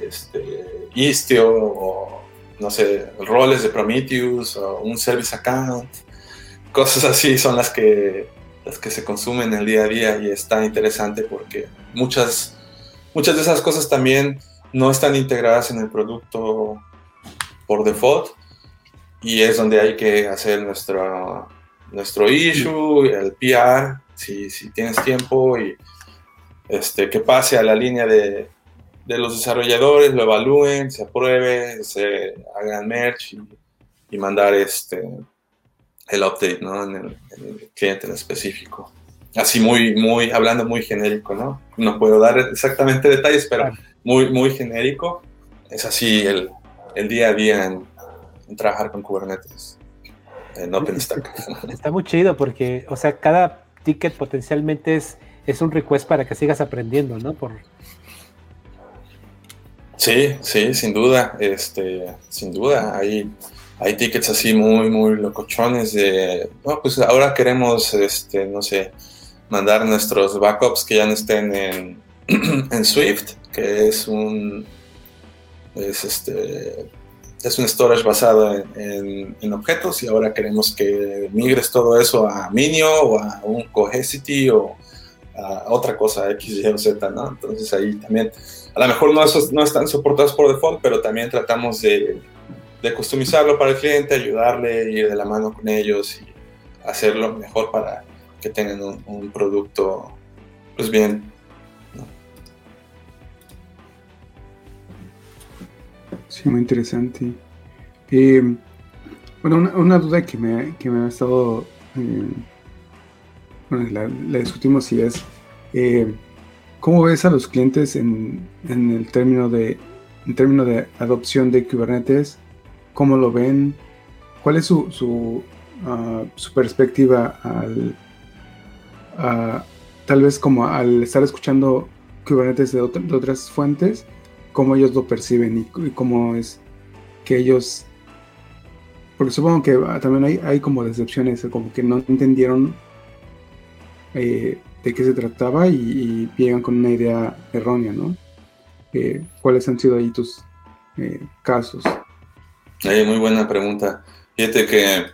este, Istio, o no sé, roles de Prometheus, o un service account, cosas así son las que, las que se consumen el día a día y está interesante porque muchas, muchas de esas cosas también no están integradas en el producto por default y es donde hay que hacer nuestro, nuestro issue, el PR, si, si tienes tiempo y este, que pase a la línea de, de los desarrolladores, lo evalúen, se apruebe, se hagan merch y, mandar este, el update ¿no? en, el, cliente en específico. Así muy, muy, hablando muy genérico, ¿no? No puedo dar exactamente detalles, pero muy, muy genérico. Es así el, el día a día en, trabajar con Kubernetes en OpenStack. Está, muy chido porque, o sea, cada ticket potencialmente es, es un request para que sigas aprendiendo, ¿no? Por... Sí, sí, sin duda, este, sin duda, hay, hay tickets así muy, muy locochones de, no, pues ahora queremos, este, no sé, mandar nuestros backups que ya no estén en, en Swift, que es un, es este, es un storage basado en, objetos y ahora queremos que migres todo eso a Minio o a un Cohesity o a otra cosa X, Y o Z, ¿no? Entonces ahí también, a lo mejor no, esos no están soportados por default, pero también tratamos de, de customizarlo para el cliente, ayudarle, ir de la mano con ellos y hacerlo mejor para que tengan un, producto, pues bien, Sí, muy interesante. Eh, bueno, una, duda que me, que me ha estado. Eh, bueno, la, discutimos y es. Eh, ¿Cómo ves a los clientes en, en, el término de en términos de adopción de Kubernetes? ¿Cómo lo ven? ¿Cuál es su, su, ah, su perspectiva al, tal vez como al estar escuchando Kubernetes de, otras fuentes? cómo ellos lo perciben y, cómo es que ellos... Porque supongo que ah, también hay, hay como decepciones, como que no entendieron eh, de qué se trataba y, llegan con una idea errónea, ¿no? Eh, ¿Cuáles han sido ahí tus eh, casos? Muy buena pregunta. Fíjate que,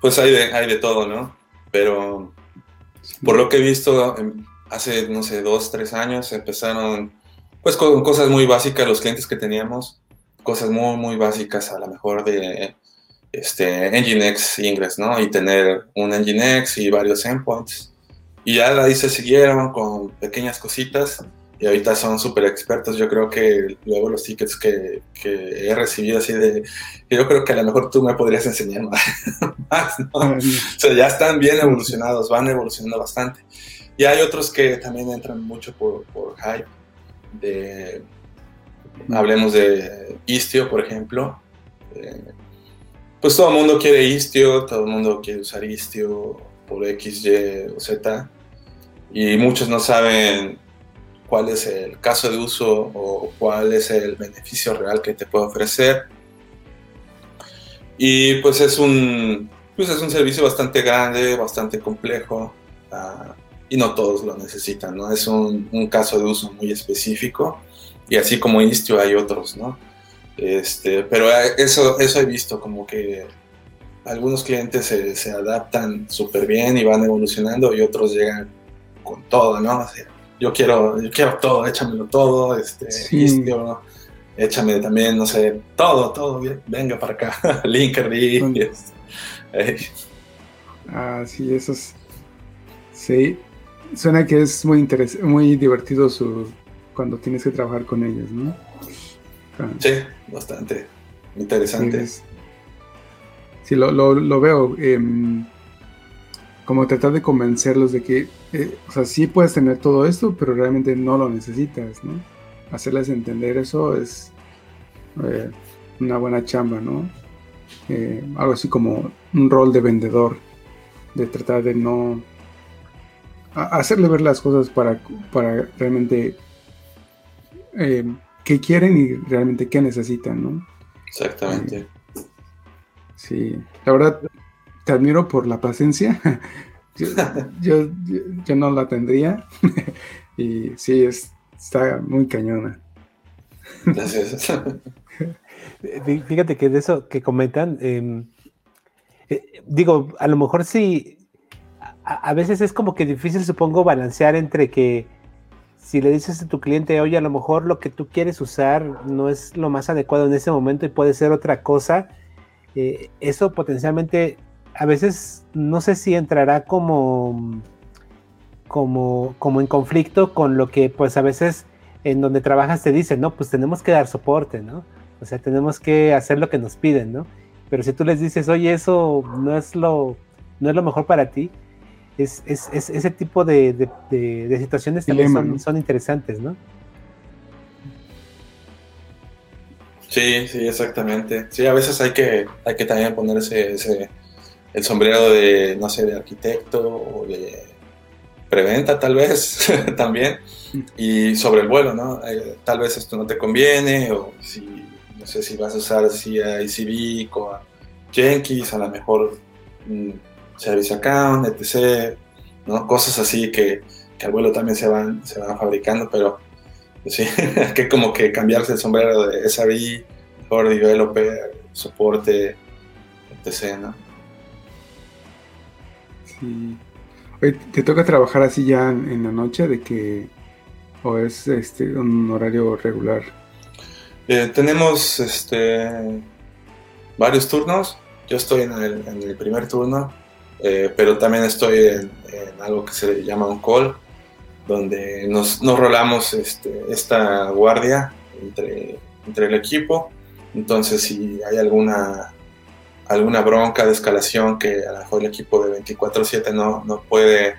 pues hay de, hay de todo, ¿no? Pero por lo que he visto, em, hace, no sé, dos, tres años empezaron pues con cosas muy básicas, los clientes que teníamos, cosas muy, muy básicas a lo mejor de este, Nginx Ingress, ¿no? Y tener un Nginx y varios endpoints. Y ya ahí se siguieron con pequeñas cositas y ahorita son súper expertos. Yo creo que luego los tickets que, que, he recibido así de, yo creo que a lo mejor tú me podrías enseñar más, ¿no? O sea, ya están bien evolucionados, van evolucionando bastante. Y hay otros que también entran mucho por, por hype de, hablemos de Istio, por ejemplo. Eh, pues todo el mundo quiere Istio, todo el mundo quiere usar Istio por X, Y o Z. Y muchos no saben cuál es el caso de uso o cuál es el beneficio real que te puede ofrecer. Y pues es un, pues es un servicio bastante grande, bastante complejo. Uh, y no todos lo necesitan, ¿no? Es un, caso de uso muy específico y así como Istio hay otros, ¿no? Este, pero eso, eso he visto como que algunos clientes se, se adaptan súper bien y van evolucionando y otros llegan con todo, ¿no? Yo quiero, yo quiero todo, échamelo todo, este, Istio, échame también, no sé, todo, todo, venga para acá, Linkerd. Ah, sí, eso es, sí, Suena que es muy muy divertido su, cuando tienes que trabajar con ellos, ¿no? Ah. Sí, bastante interesante. Sí, lo, lo, veo. Em, como tratar de convencerlos de que, eh, o sea, sí puedes tener todo esto, pero realmente no lo necesitas, ¿no? Hacerles entender eso es eh, una buena chamba, ¿no? Eh, algo así como un rol de vendedor, de tratar de no hacerle ver las cosas para, para realmente qué quieren y realmente qué necesitan, ¿no? Exactamente. Sí, la verdad, te admiro por la paciencia. yo, yo, no la tendría. y sí, es, está muy cañona. Gracias. Fíjate que de eso que comentan, em, eh, digo, a lo mejor sí, a, veces es como que difícil, supongo, balancear entre que si le dices a tu cliente, oye, a lo mejor lo que tú quieres usar no es lo más adecuado en ese momento y puede ser otra cosa, eh, eso potencialmente a veces no sé si entrará como, como, como en conflicto con lo que pues a veces en donde trabajas te dicen, no, pues tenemos que dar soporte, ¿no? O sea, tenemos que hacer lo que nos piden, ¿no? Pero si tú les dices, oye, eso no es lo, no es lo mejor para ti, es, ese tipo de, situaciones también son, interesantes, ¿no? Sí, sí, exactamente. Sí, a veces hay que, hay que también ponerse ese, el sombrero de, no sé, de arquitecto o de preventa tal vez también. Y sobre el vuelo, ¿no? Eh, tal vez esto no te conviene o si, no sé si vas a usar CICD con Jenkins, a lo mejor mm, Service Account, etc. ¿no? Cosas así que, que al vuelo también se van, se van fabricando, pero pues sí, que como que cambiarse el sombrero de SRE, mejor developer, soporte, etc. ¿no? Sí. ¿Te toca trabajar así ya en, la noche de que o es este un horario regular? Eh, tenemos este varios turnos. Yo estoy en el, primer turno, eh, pero también estoy en, algo que se llama un call, donde nos, nos rolamos este, esta guardia entre, entre el equipo. Entonces, si hay alguna alguna bronca de escalación que a lo mejor el equipo de 24/7 no, no puede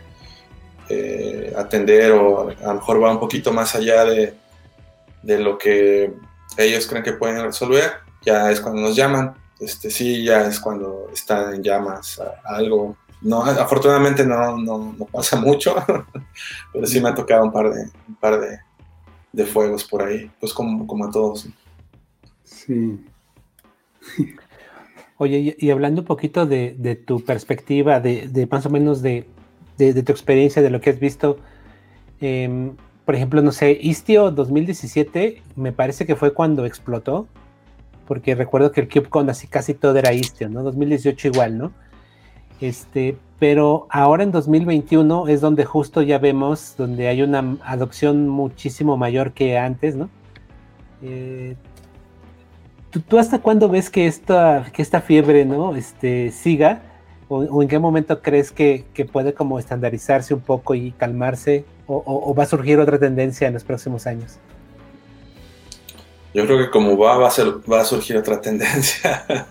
eh, atender o a lo mejor va un poquito más allá de, de, lo que ellos creen que pueden resolver, ya es cuando nos llaman. Este, sí, ya es cuando está en llamas algo. No, afortunadamente no, no, no, pasa mucho, pero sí me ha tocado un par de, un par de, de fuegos por ahí, pues como, como a todos. Sí. Oye, y, hablando un poquito de, tu perspectiva, de, más o menos de, tu experiencia, de lo que has visto, em, por ejemplo, no sé, Istio 2017 me parece que fue cuando explotó, porque recuerdo que el KubeCon así casi todo era Istio, ¿no? 2018 igual, ¿no? Este, pero ahora en 2021 es donde justo ya vemos, donde hay una adopción muchísimo mayor que antes, ¿no? Eh, ¿Tú, hasta cuándo ves que esta, que esta fiebre ¿no? este, siga? O, en qué momento crees que, puede como estandarizarse un poco y calmarse? O, va a surgir otra tendencia en los próximos años? Yo creo que como va, va a, ser, va a surgir otra tendencia.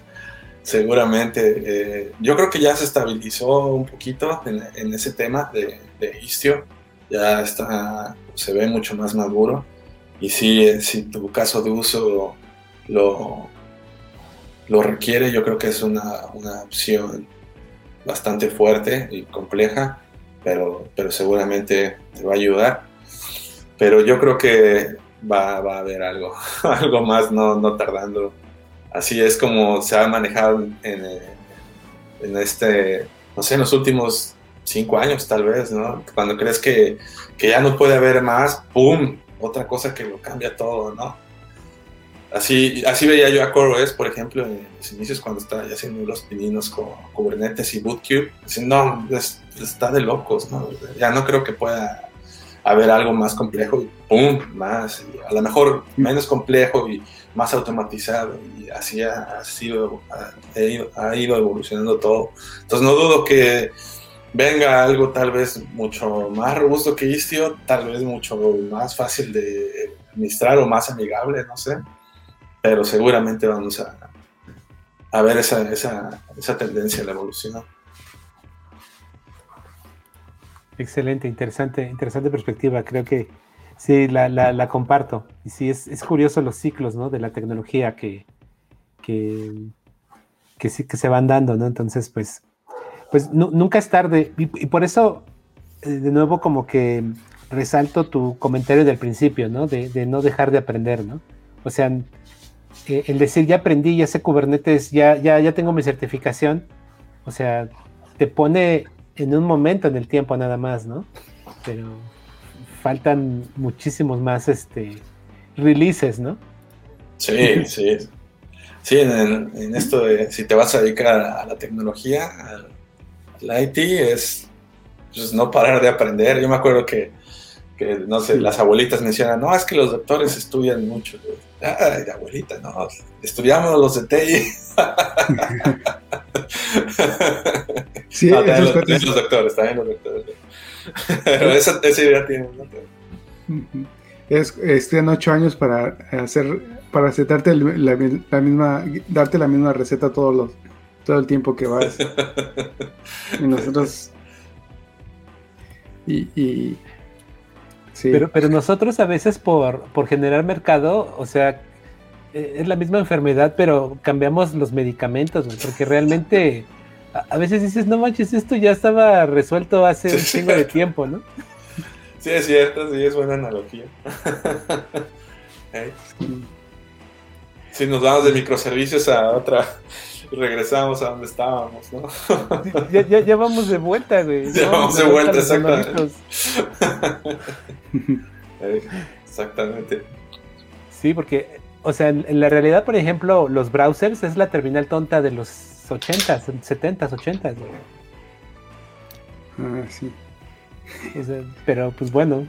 Seguramente. Eh, yo creo que ya se estabilizó un poquito en, ese tema de, de, Istio. Ya está, se ve mucho más maduro. Y sí, si tu caso de uso lo, lo requiere, yo creo que es una, opción bastante fuerte y compleja, pero, pero seguramente te va a ayudar. Pero yo creo que va, a haber algo, algo más no, no, tardando. Así es como se ha manejado en, en, este, no sé, en los últimos cinco años tal vez, ¿no? Cuando crees que, que ya no puede haber más, ¡pum! Otra cosa que lo cambia todo, ¿no? Así, así veía yo a CoreOS, por ejemplo, en los inicios cuando estaba ya haciendo los pininos con Kubernetes y Bootcube. Diciendo, no, está de locos, ¿no? Ya no creo que pueda haber algo más complejo y ¡pum! más. a lo mejor menos complejo y más automatizado. Y así ha, sido, ha, ido, ha ido evolucionando todo. Entonces no dudo que venga algo tal vez mucho más robusto que Istio, tal vez mucho más fácil de administrar o más amigable, no sé pero seguramente vamos a, a ver esa, esa, esa tendencia en la evolución. Excelente, interesante, interesante perspectiva. Creo que sí, la, la, comparto. Y sí, es, es, curioso los ciclos ¿no? de la tecnología que, que, que, sí, que se van dando, ¿no? Entonces, pues, pues nunca es tarde. Y, y, por eso, eh, de nuevo, como que resalto tu comentario del principio, ¿no? De, de no dejar de aprender, ¿no? O sea, eh, el decir ya aprendí, ya sé Kubernetes, ya, ya, ya tengo mi certificación, o sea, te pone en un momento en el tiempo nada más, ¿no? Pero faltan muchísimos más este, releases, ¿no? Sí, sí. Sí, en, esto de si te vas a dedicar a, la tecnología, al IT, es pues, no parar de aprender. Yo me acuerdo que, que, no sé, las abuelitas mencionan, no, es que los doctores estudian mucho. Ay, abuelita, no, estudiamos los de TI. sí, no, también, los, los, doctores, también los doctores. Pero esa, esa idea tiene, ¿no? Es, estudian ocho años para hacer, para aceptarte la, la, misma, darte la misma receta todos los, todo el tiempo que vas. y nosotros y, y sí. pero, pero nosotros a veces por, por generar mercado, o sea, eh, es la misma enfermedad, pero cambiamos los medicamentos, porque realmente a, veces dices, no manches, esto ya estaba resuelto hace un chingo de tiempo, ¿no? Sí, es cierto, sí, es buena analogía. ¿Eh? Si nos vamos de microservicios a otra, regresamos a donde estábamos, ¿no? ya, ya, ya, vamos de vuelta, güey. Ya vamos de vuelta, exactamente. exactamente. Sí, porque, o sea, en, la realidad, por ejemplo, los browsers es la terminal tonta de los 80s, 70s, 80s, güey. Ah, sí pero pues bueno,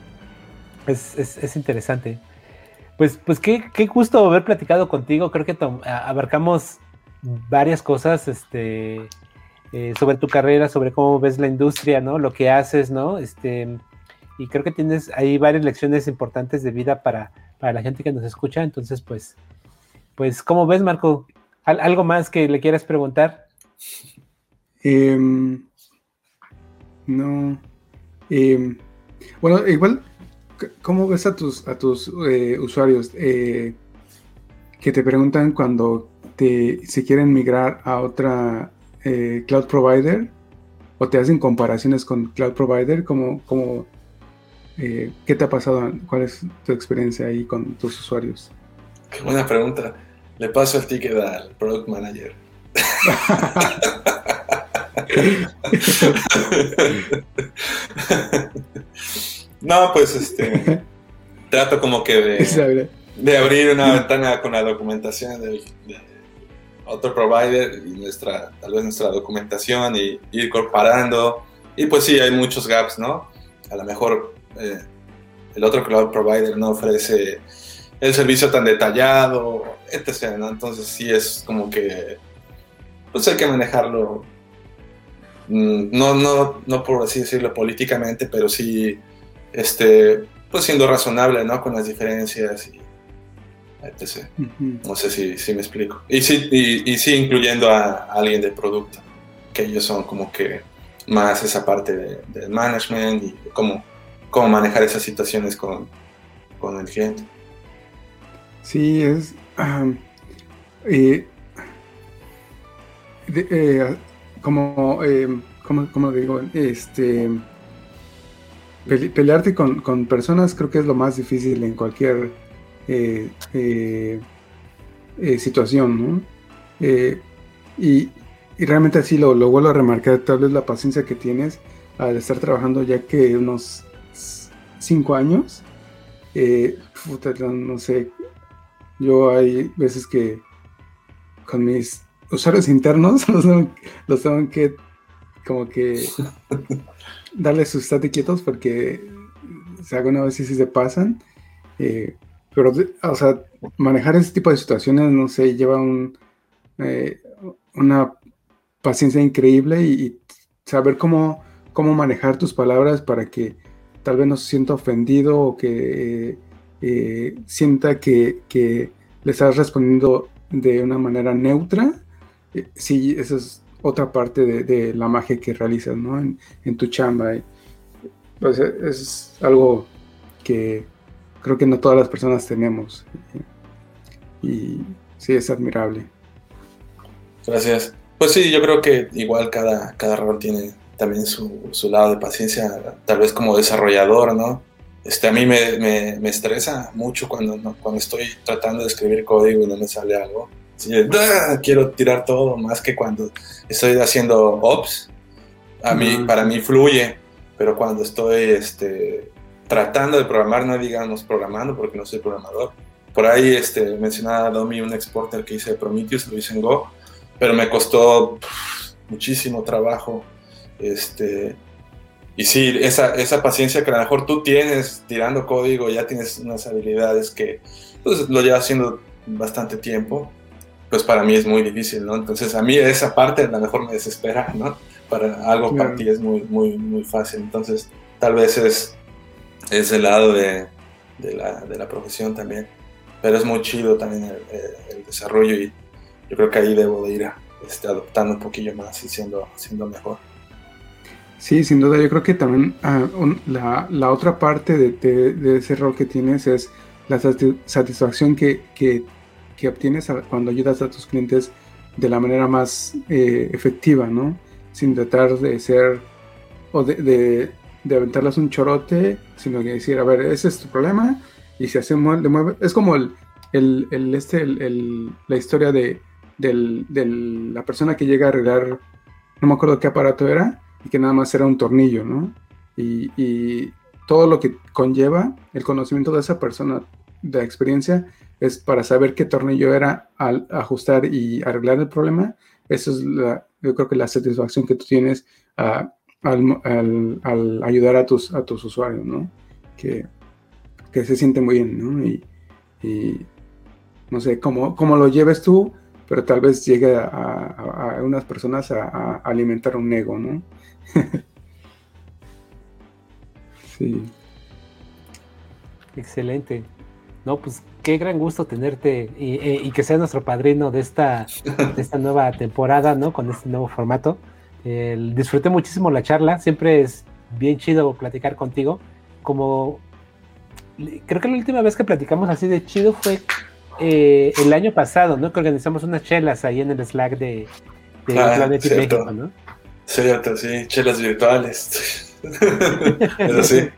es, interesante. Pues, pues qué, qué, gusto haber platicado contigo. Creo que abarcamos varias cosas este, eh, sobre tu carrera, sobre cómo ves la industria, ¿no? Lo que haces, ¿no? Este, y creo que tienes ahí varias lecciones importantes de vida para, la gente que nos escucha. Entonces, pues, pues, ¿cómo ves, Marco? ¿Algo más que le quieras preguntar? Em, no. Eh, bueno, igual, ¿cómo ves a tus, a tus eh, usuarios eh, que te preguntan cuando te, se quieren migrar a otra cloud provider o te hacen comparaciones con cloud provider? ¿Cómo, cómo, ¿Qué te ha pasado? ¿Cuál es tu experiencia ahí con tus usuarios? Qué buena pregunta. Le paso el ticket al product manager. no, pues este. Trato como que de, de abrir una ventana con la documentación de otro provider y nuestra, tal vez nuestra documentación y ir comparando. Y pues sí, hay muchos gaps, ¿no? A lo mejor eh, el otro cloud provider no ofrece el servicio tan detallado, etc. ¿no? Entonces sí es como que pues hay que manejarlo Mm, no, no, no por así decirlo políticamente, pero sí, este, pues siendo razonable, ¿no? Con las diferencias y etc. No sé si, si, me explico. Y sí, y, sí incluyendo a, alguien de producto, que ellos son como que más esa parte del management y cómo, cómo manejar esas situaciones con, con el cliente. Sí, es... eh, eh como, eh, ¿cómo, digo? Este, pelearte con, personas creo que es lo más difícil en cualquier situación, ¿no? Y, realmente así lo, lo, vuelvo a remarcar, tal vez la paciencia que tienes al estar trabajando ya que unos cinco años, no sé, yo hay veces que con mis usuarios internos los tengo, que como que darles sus estate quietos porque si alguna vez sí, se pasan. Eh, pero, o sea, manejar ese tipo de situaciones, no sé, lleva un, eh, una paciencia increíble y, saber cómo, cómo manejar tus palabras para que tal vez no se sienta ofendido o que eh, sienta que, le estás respondiendo de una manera neutra eh, sí, esa es otra parte de, la magia que realizas, ¿no? En, tu chamba. Pues, es algo que creo que no todas las personas tenemos. Y sí, es admirable. Gracias. Pues sí, yo creo que igual cada, cada rol tiene también su, lado de paciencia, tal vez como desarrollador, ¿no? este, a mí me, me, me estresa mucho cuando, cuando estoy tratando de escribir código y no me sale algo. ¡ah! quiero tirar todo, más que cuando estoy haciendo ops. A mí, para mí fluye, pero cuando estoy este, tratando de programar, no digamos programando, porque no soy programador. Por ahí este, mencionaba Domi un exporter que hice de Prometheus, lo hice en Go, pero me costó muchísimo trabajo. Este, y sí, esa, esa paciencia que a lo mejor tú tienes tirando código, ya tienes unas habilidades que pues, lo llevas haciendo bastante tiempo, pues para mí es muy difícil, ¿no? Entonces a mí esa parte a lo mejor me desespera, ¿no? Para algo para ti es muy, muy, muy fácil. Entonces tal vez es, es el lado de, de, la, de la profesión también. Pero es muy chido también el, desarrollo y yo creo que ahí debo de ir este, adoptando un poquillo más y siendo, siendo mejor. Sí, sin duda, yo creo que también un, la, la, otra parte de, de, de, ese rol que tienes es la satisfacción que, que, que, obtienes cuando ayudas a tus clientes de la manera más eh, efectiva, ¿no? Sin tratar de ser o de, de, aventarles un chorote, sino que decir, a ver, ese es tu problema, y si hacemos, le mueve, es como el, el, el este, el, la historia de, del, la persona que llega a arreglar, no me acuerdo qué aparato era, y que nada más era un tornillo, ¿no? Y, y, todo lo que conlleva el conocimiento de esa persona, de la experiencia, es para saber qué tornillo era al ajustar y arreglar el problema. Eso es, la, yo creo que la satisfacción que tú tienes uh, al, al, ayudar a tus, a tus usuarios, ¿no? Que, que se siente muy bien, ¿no? Y, y no sé, cómo, cómo lo lleves tú, pero tal vez llegue a, a, unas personas a, alimentar un ego, ¿no? sí. Excelente. No, pues qué gran gusto tenerte y, y, que sea nuestro padrino de esta, de esta nueva temporada, ¿no? Con este nuevo formato. Eh, disfruté muchísimo la charla, siempre es bien chido platicar contigo. Como creo que la última vez que platicamos así de chido fue eh, el año pasado, ¿no? Que organizamos unas chelas ahí en el Slack de, de ah, Planet México, ¿no? Cierto, sí, chelas virtuales. Pero sí.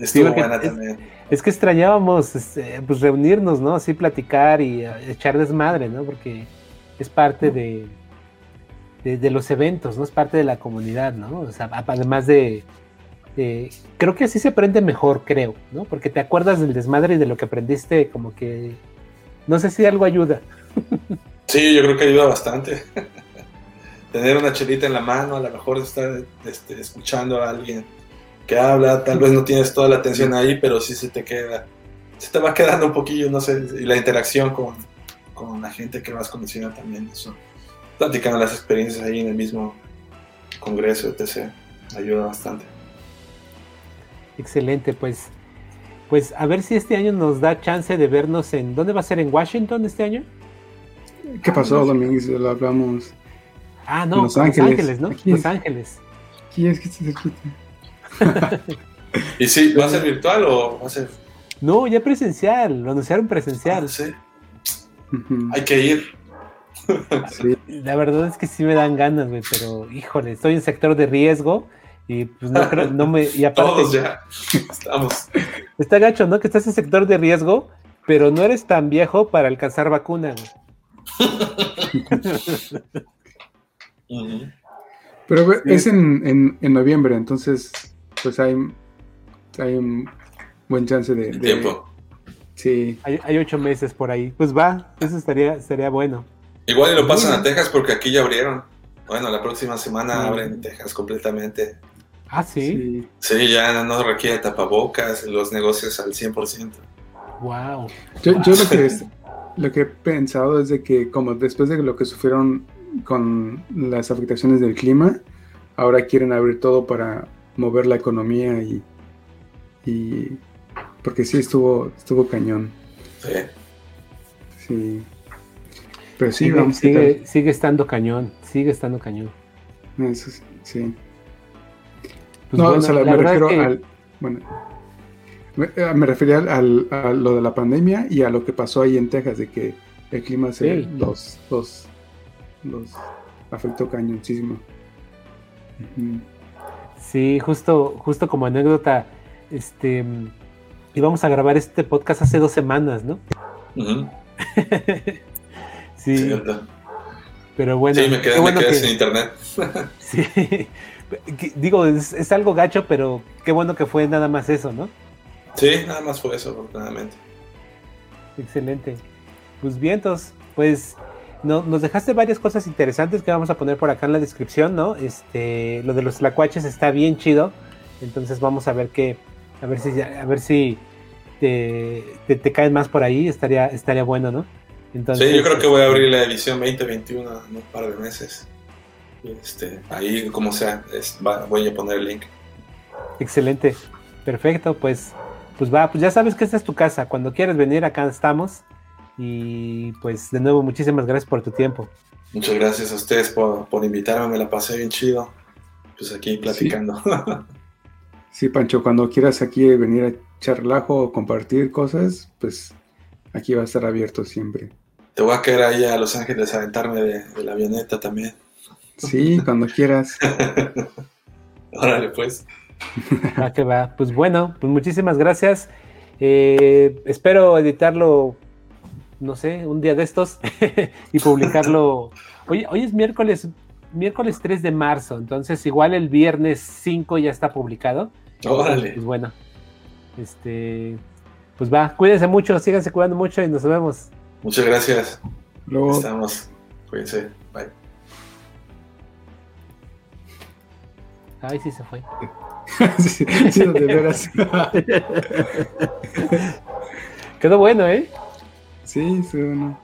Estuvo sí, buena es, también. Es que extrañábamos este, pues, reunirnos, ¿no? Así platicar y uh, echar desmadre, ¿no? Porque es parte de, de, los eventos, ¿no? Es parte de la comunidad, ¿no? O sea, además de. Creo que así se aprende mejor, creo, ¿no? Porque te acuerdas del desmadre y de lo que aprendiste, como que. No sé si algo ayuda. Sí, yo creo que ayuda bastante. Tener una chelita en la mano, a lo mejor estar este, escuchando a alguien que habla, tal vez no tienes toda la atención ahí, pero sí se te queda, se te va quedando un poquillo, no sé, y la interacción con, con la gente que vas conociendo también, eso, platicando las experiencias ahí en el mismo congreso, etc., ayuda bastante. Excelente, pues, pues a ver si este año nos da chance de vernos en, ¿dónde va a ser? ¿En Washington este año? ¿Qué pasó, ah, Domínguez? Lo hablamos. Ah, no, Los Ángeles, Ángeles ¿no? Aquí Los es. Ángeles. Aquí es que se cerquita. ¿Y sí, va a ser virtual o va a ser? No, ya presencial, lo anunciaron presencial. Ah, sí. Uh -huh. Hay que ir. Sí. La verdad es que sí me dan ganas, güey, pero híjole, estoy en sector de riesgo y pues no creo, no me. Y aparte, Todos ya estamos. Está gacho, ¿no? Que estás en sector de riesgo, pero no eres tan viejo para alcanzar vacuna, güey. Pero sí. es en, en, en, noviembre, entonces pues hay, hay un buen chance de... de tiempo. Sí. Hay, hay, ocho meses por ahí. Pues va, eso estaría, estaría bueno. Igual y lo pasan a Texas porque aquí ya abrieron. Bueno, la próxima semana ah. abren Texas completamente. Ah, ¿sí? ¿sí? Sí, ya no requiere tapabocas, los negocios al 100%. Wow. Yo, wow. yo lo, que es, lo que he pensado es de que como después de lo que sufrieron con las afectaciones del clima, ahora quieren abrir todo para mover la economía y, y porque sí estuvo estuvo cañón. Sí. Sí. Pero sí, sigue, vamos sigue, sigue, estando cañón, sigue estando cañón. Eso sí. Pues no, bueno, o sea, me refiero que... al bueno, me, eh, refería al, a lo de la pandemia y a lo que pasó ahí en Texas, de que el clima se Sí. los, los, los afectó cañoncísimo. Sí, justo, justo como anécdota, este, íbamos a grabar este podcast hace dos semanas, ¿no? sí. Pero bueno. Sí, me quedé, me quedé sin internet. sí. Digo, es, algo gacho, pero qué bueno que fue nada más eso, ¿no? Sí, nada más fue eso, afortunadamente. Excelente. Pues vientos, pues no, nos dejaste varias cosas interesantes que vamos a poner por acá en la descripción, ¿no? Este, lo de los tlacuaches está bien chido. Entonces vamos a ver qué, a ver si, a ver si te, te, caen más por ahí, estaría, estaría bueno, ¿no? Entonces, sí, yo creo que voy a abrir la edición 2021 en un par de meses. Este, ahí, como sea, voy a poner el link. Excelente, perfecto, pues, pues va, pues ya sabes que esta es tu casa. Cuando quieres venir, acá estamos. Y pues de nuevo, muchísimas gracias por tu tiempo. Muchas gracias a ustedes por, por invitarme, me la pasé bien chido. Pues aquí platicando. Sí. Pancho, cuando quieras aquí venir a echar relajo o compartir cosas, pues aquí va a estar abierto siempre. Te voy a quedar ahí a Los Ángeles a aventarme de, la avioneta también. Sí, cuando quieras. Órale, pues. Va que va. Pues bueno, pues muchísimas gracias. Eh, espero editarlo, no sé, un día de estos y publicarlo. Hoy, hoy es miércoles, miércoles 3 de marzo, entonces igual el viernes 5 ya está publicado. Órale. Pues bueno, este, pues va, cuídense mucho, síganse cuidando mucho y nos vemos. Muchas gracias. Luego. Estamos. Cuídense. Bye. Ay, sí se fue. sí, sí, de veras. Quedó bueno, ¿eh? Sí, sí, bueno.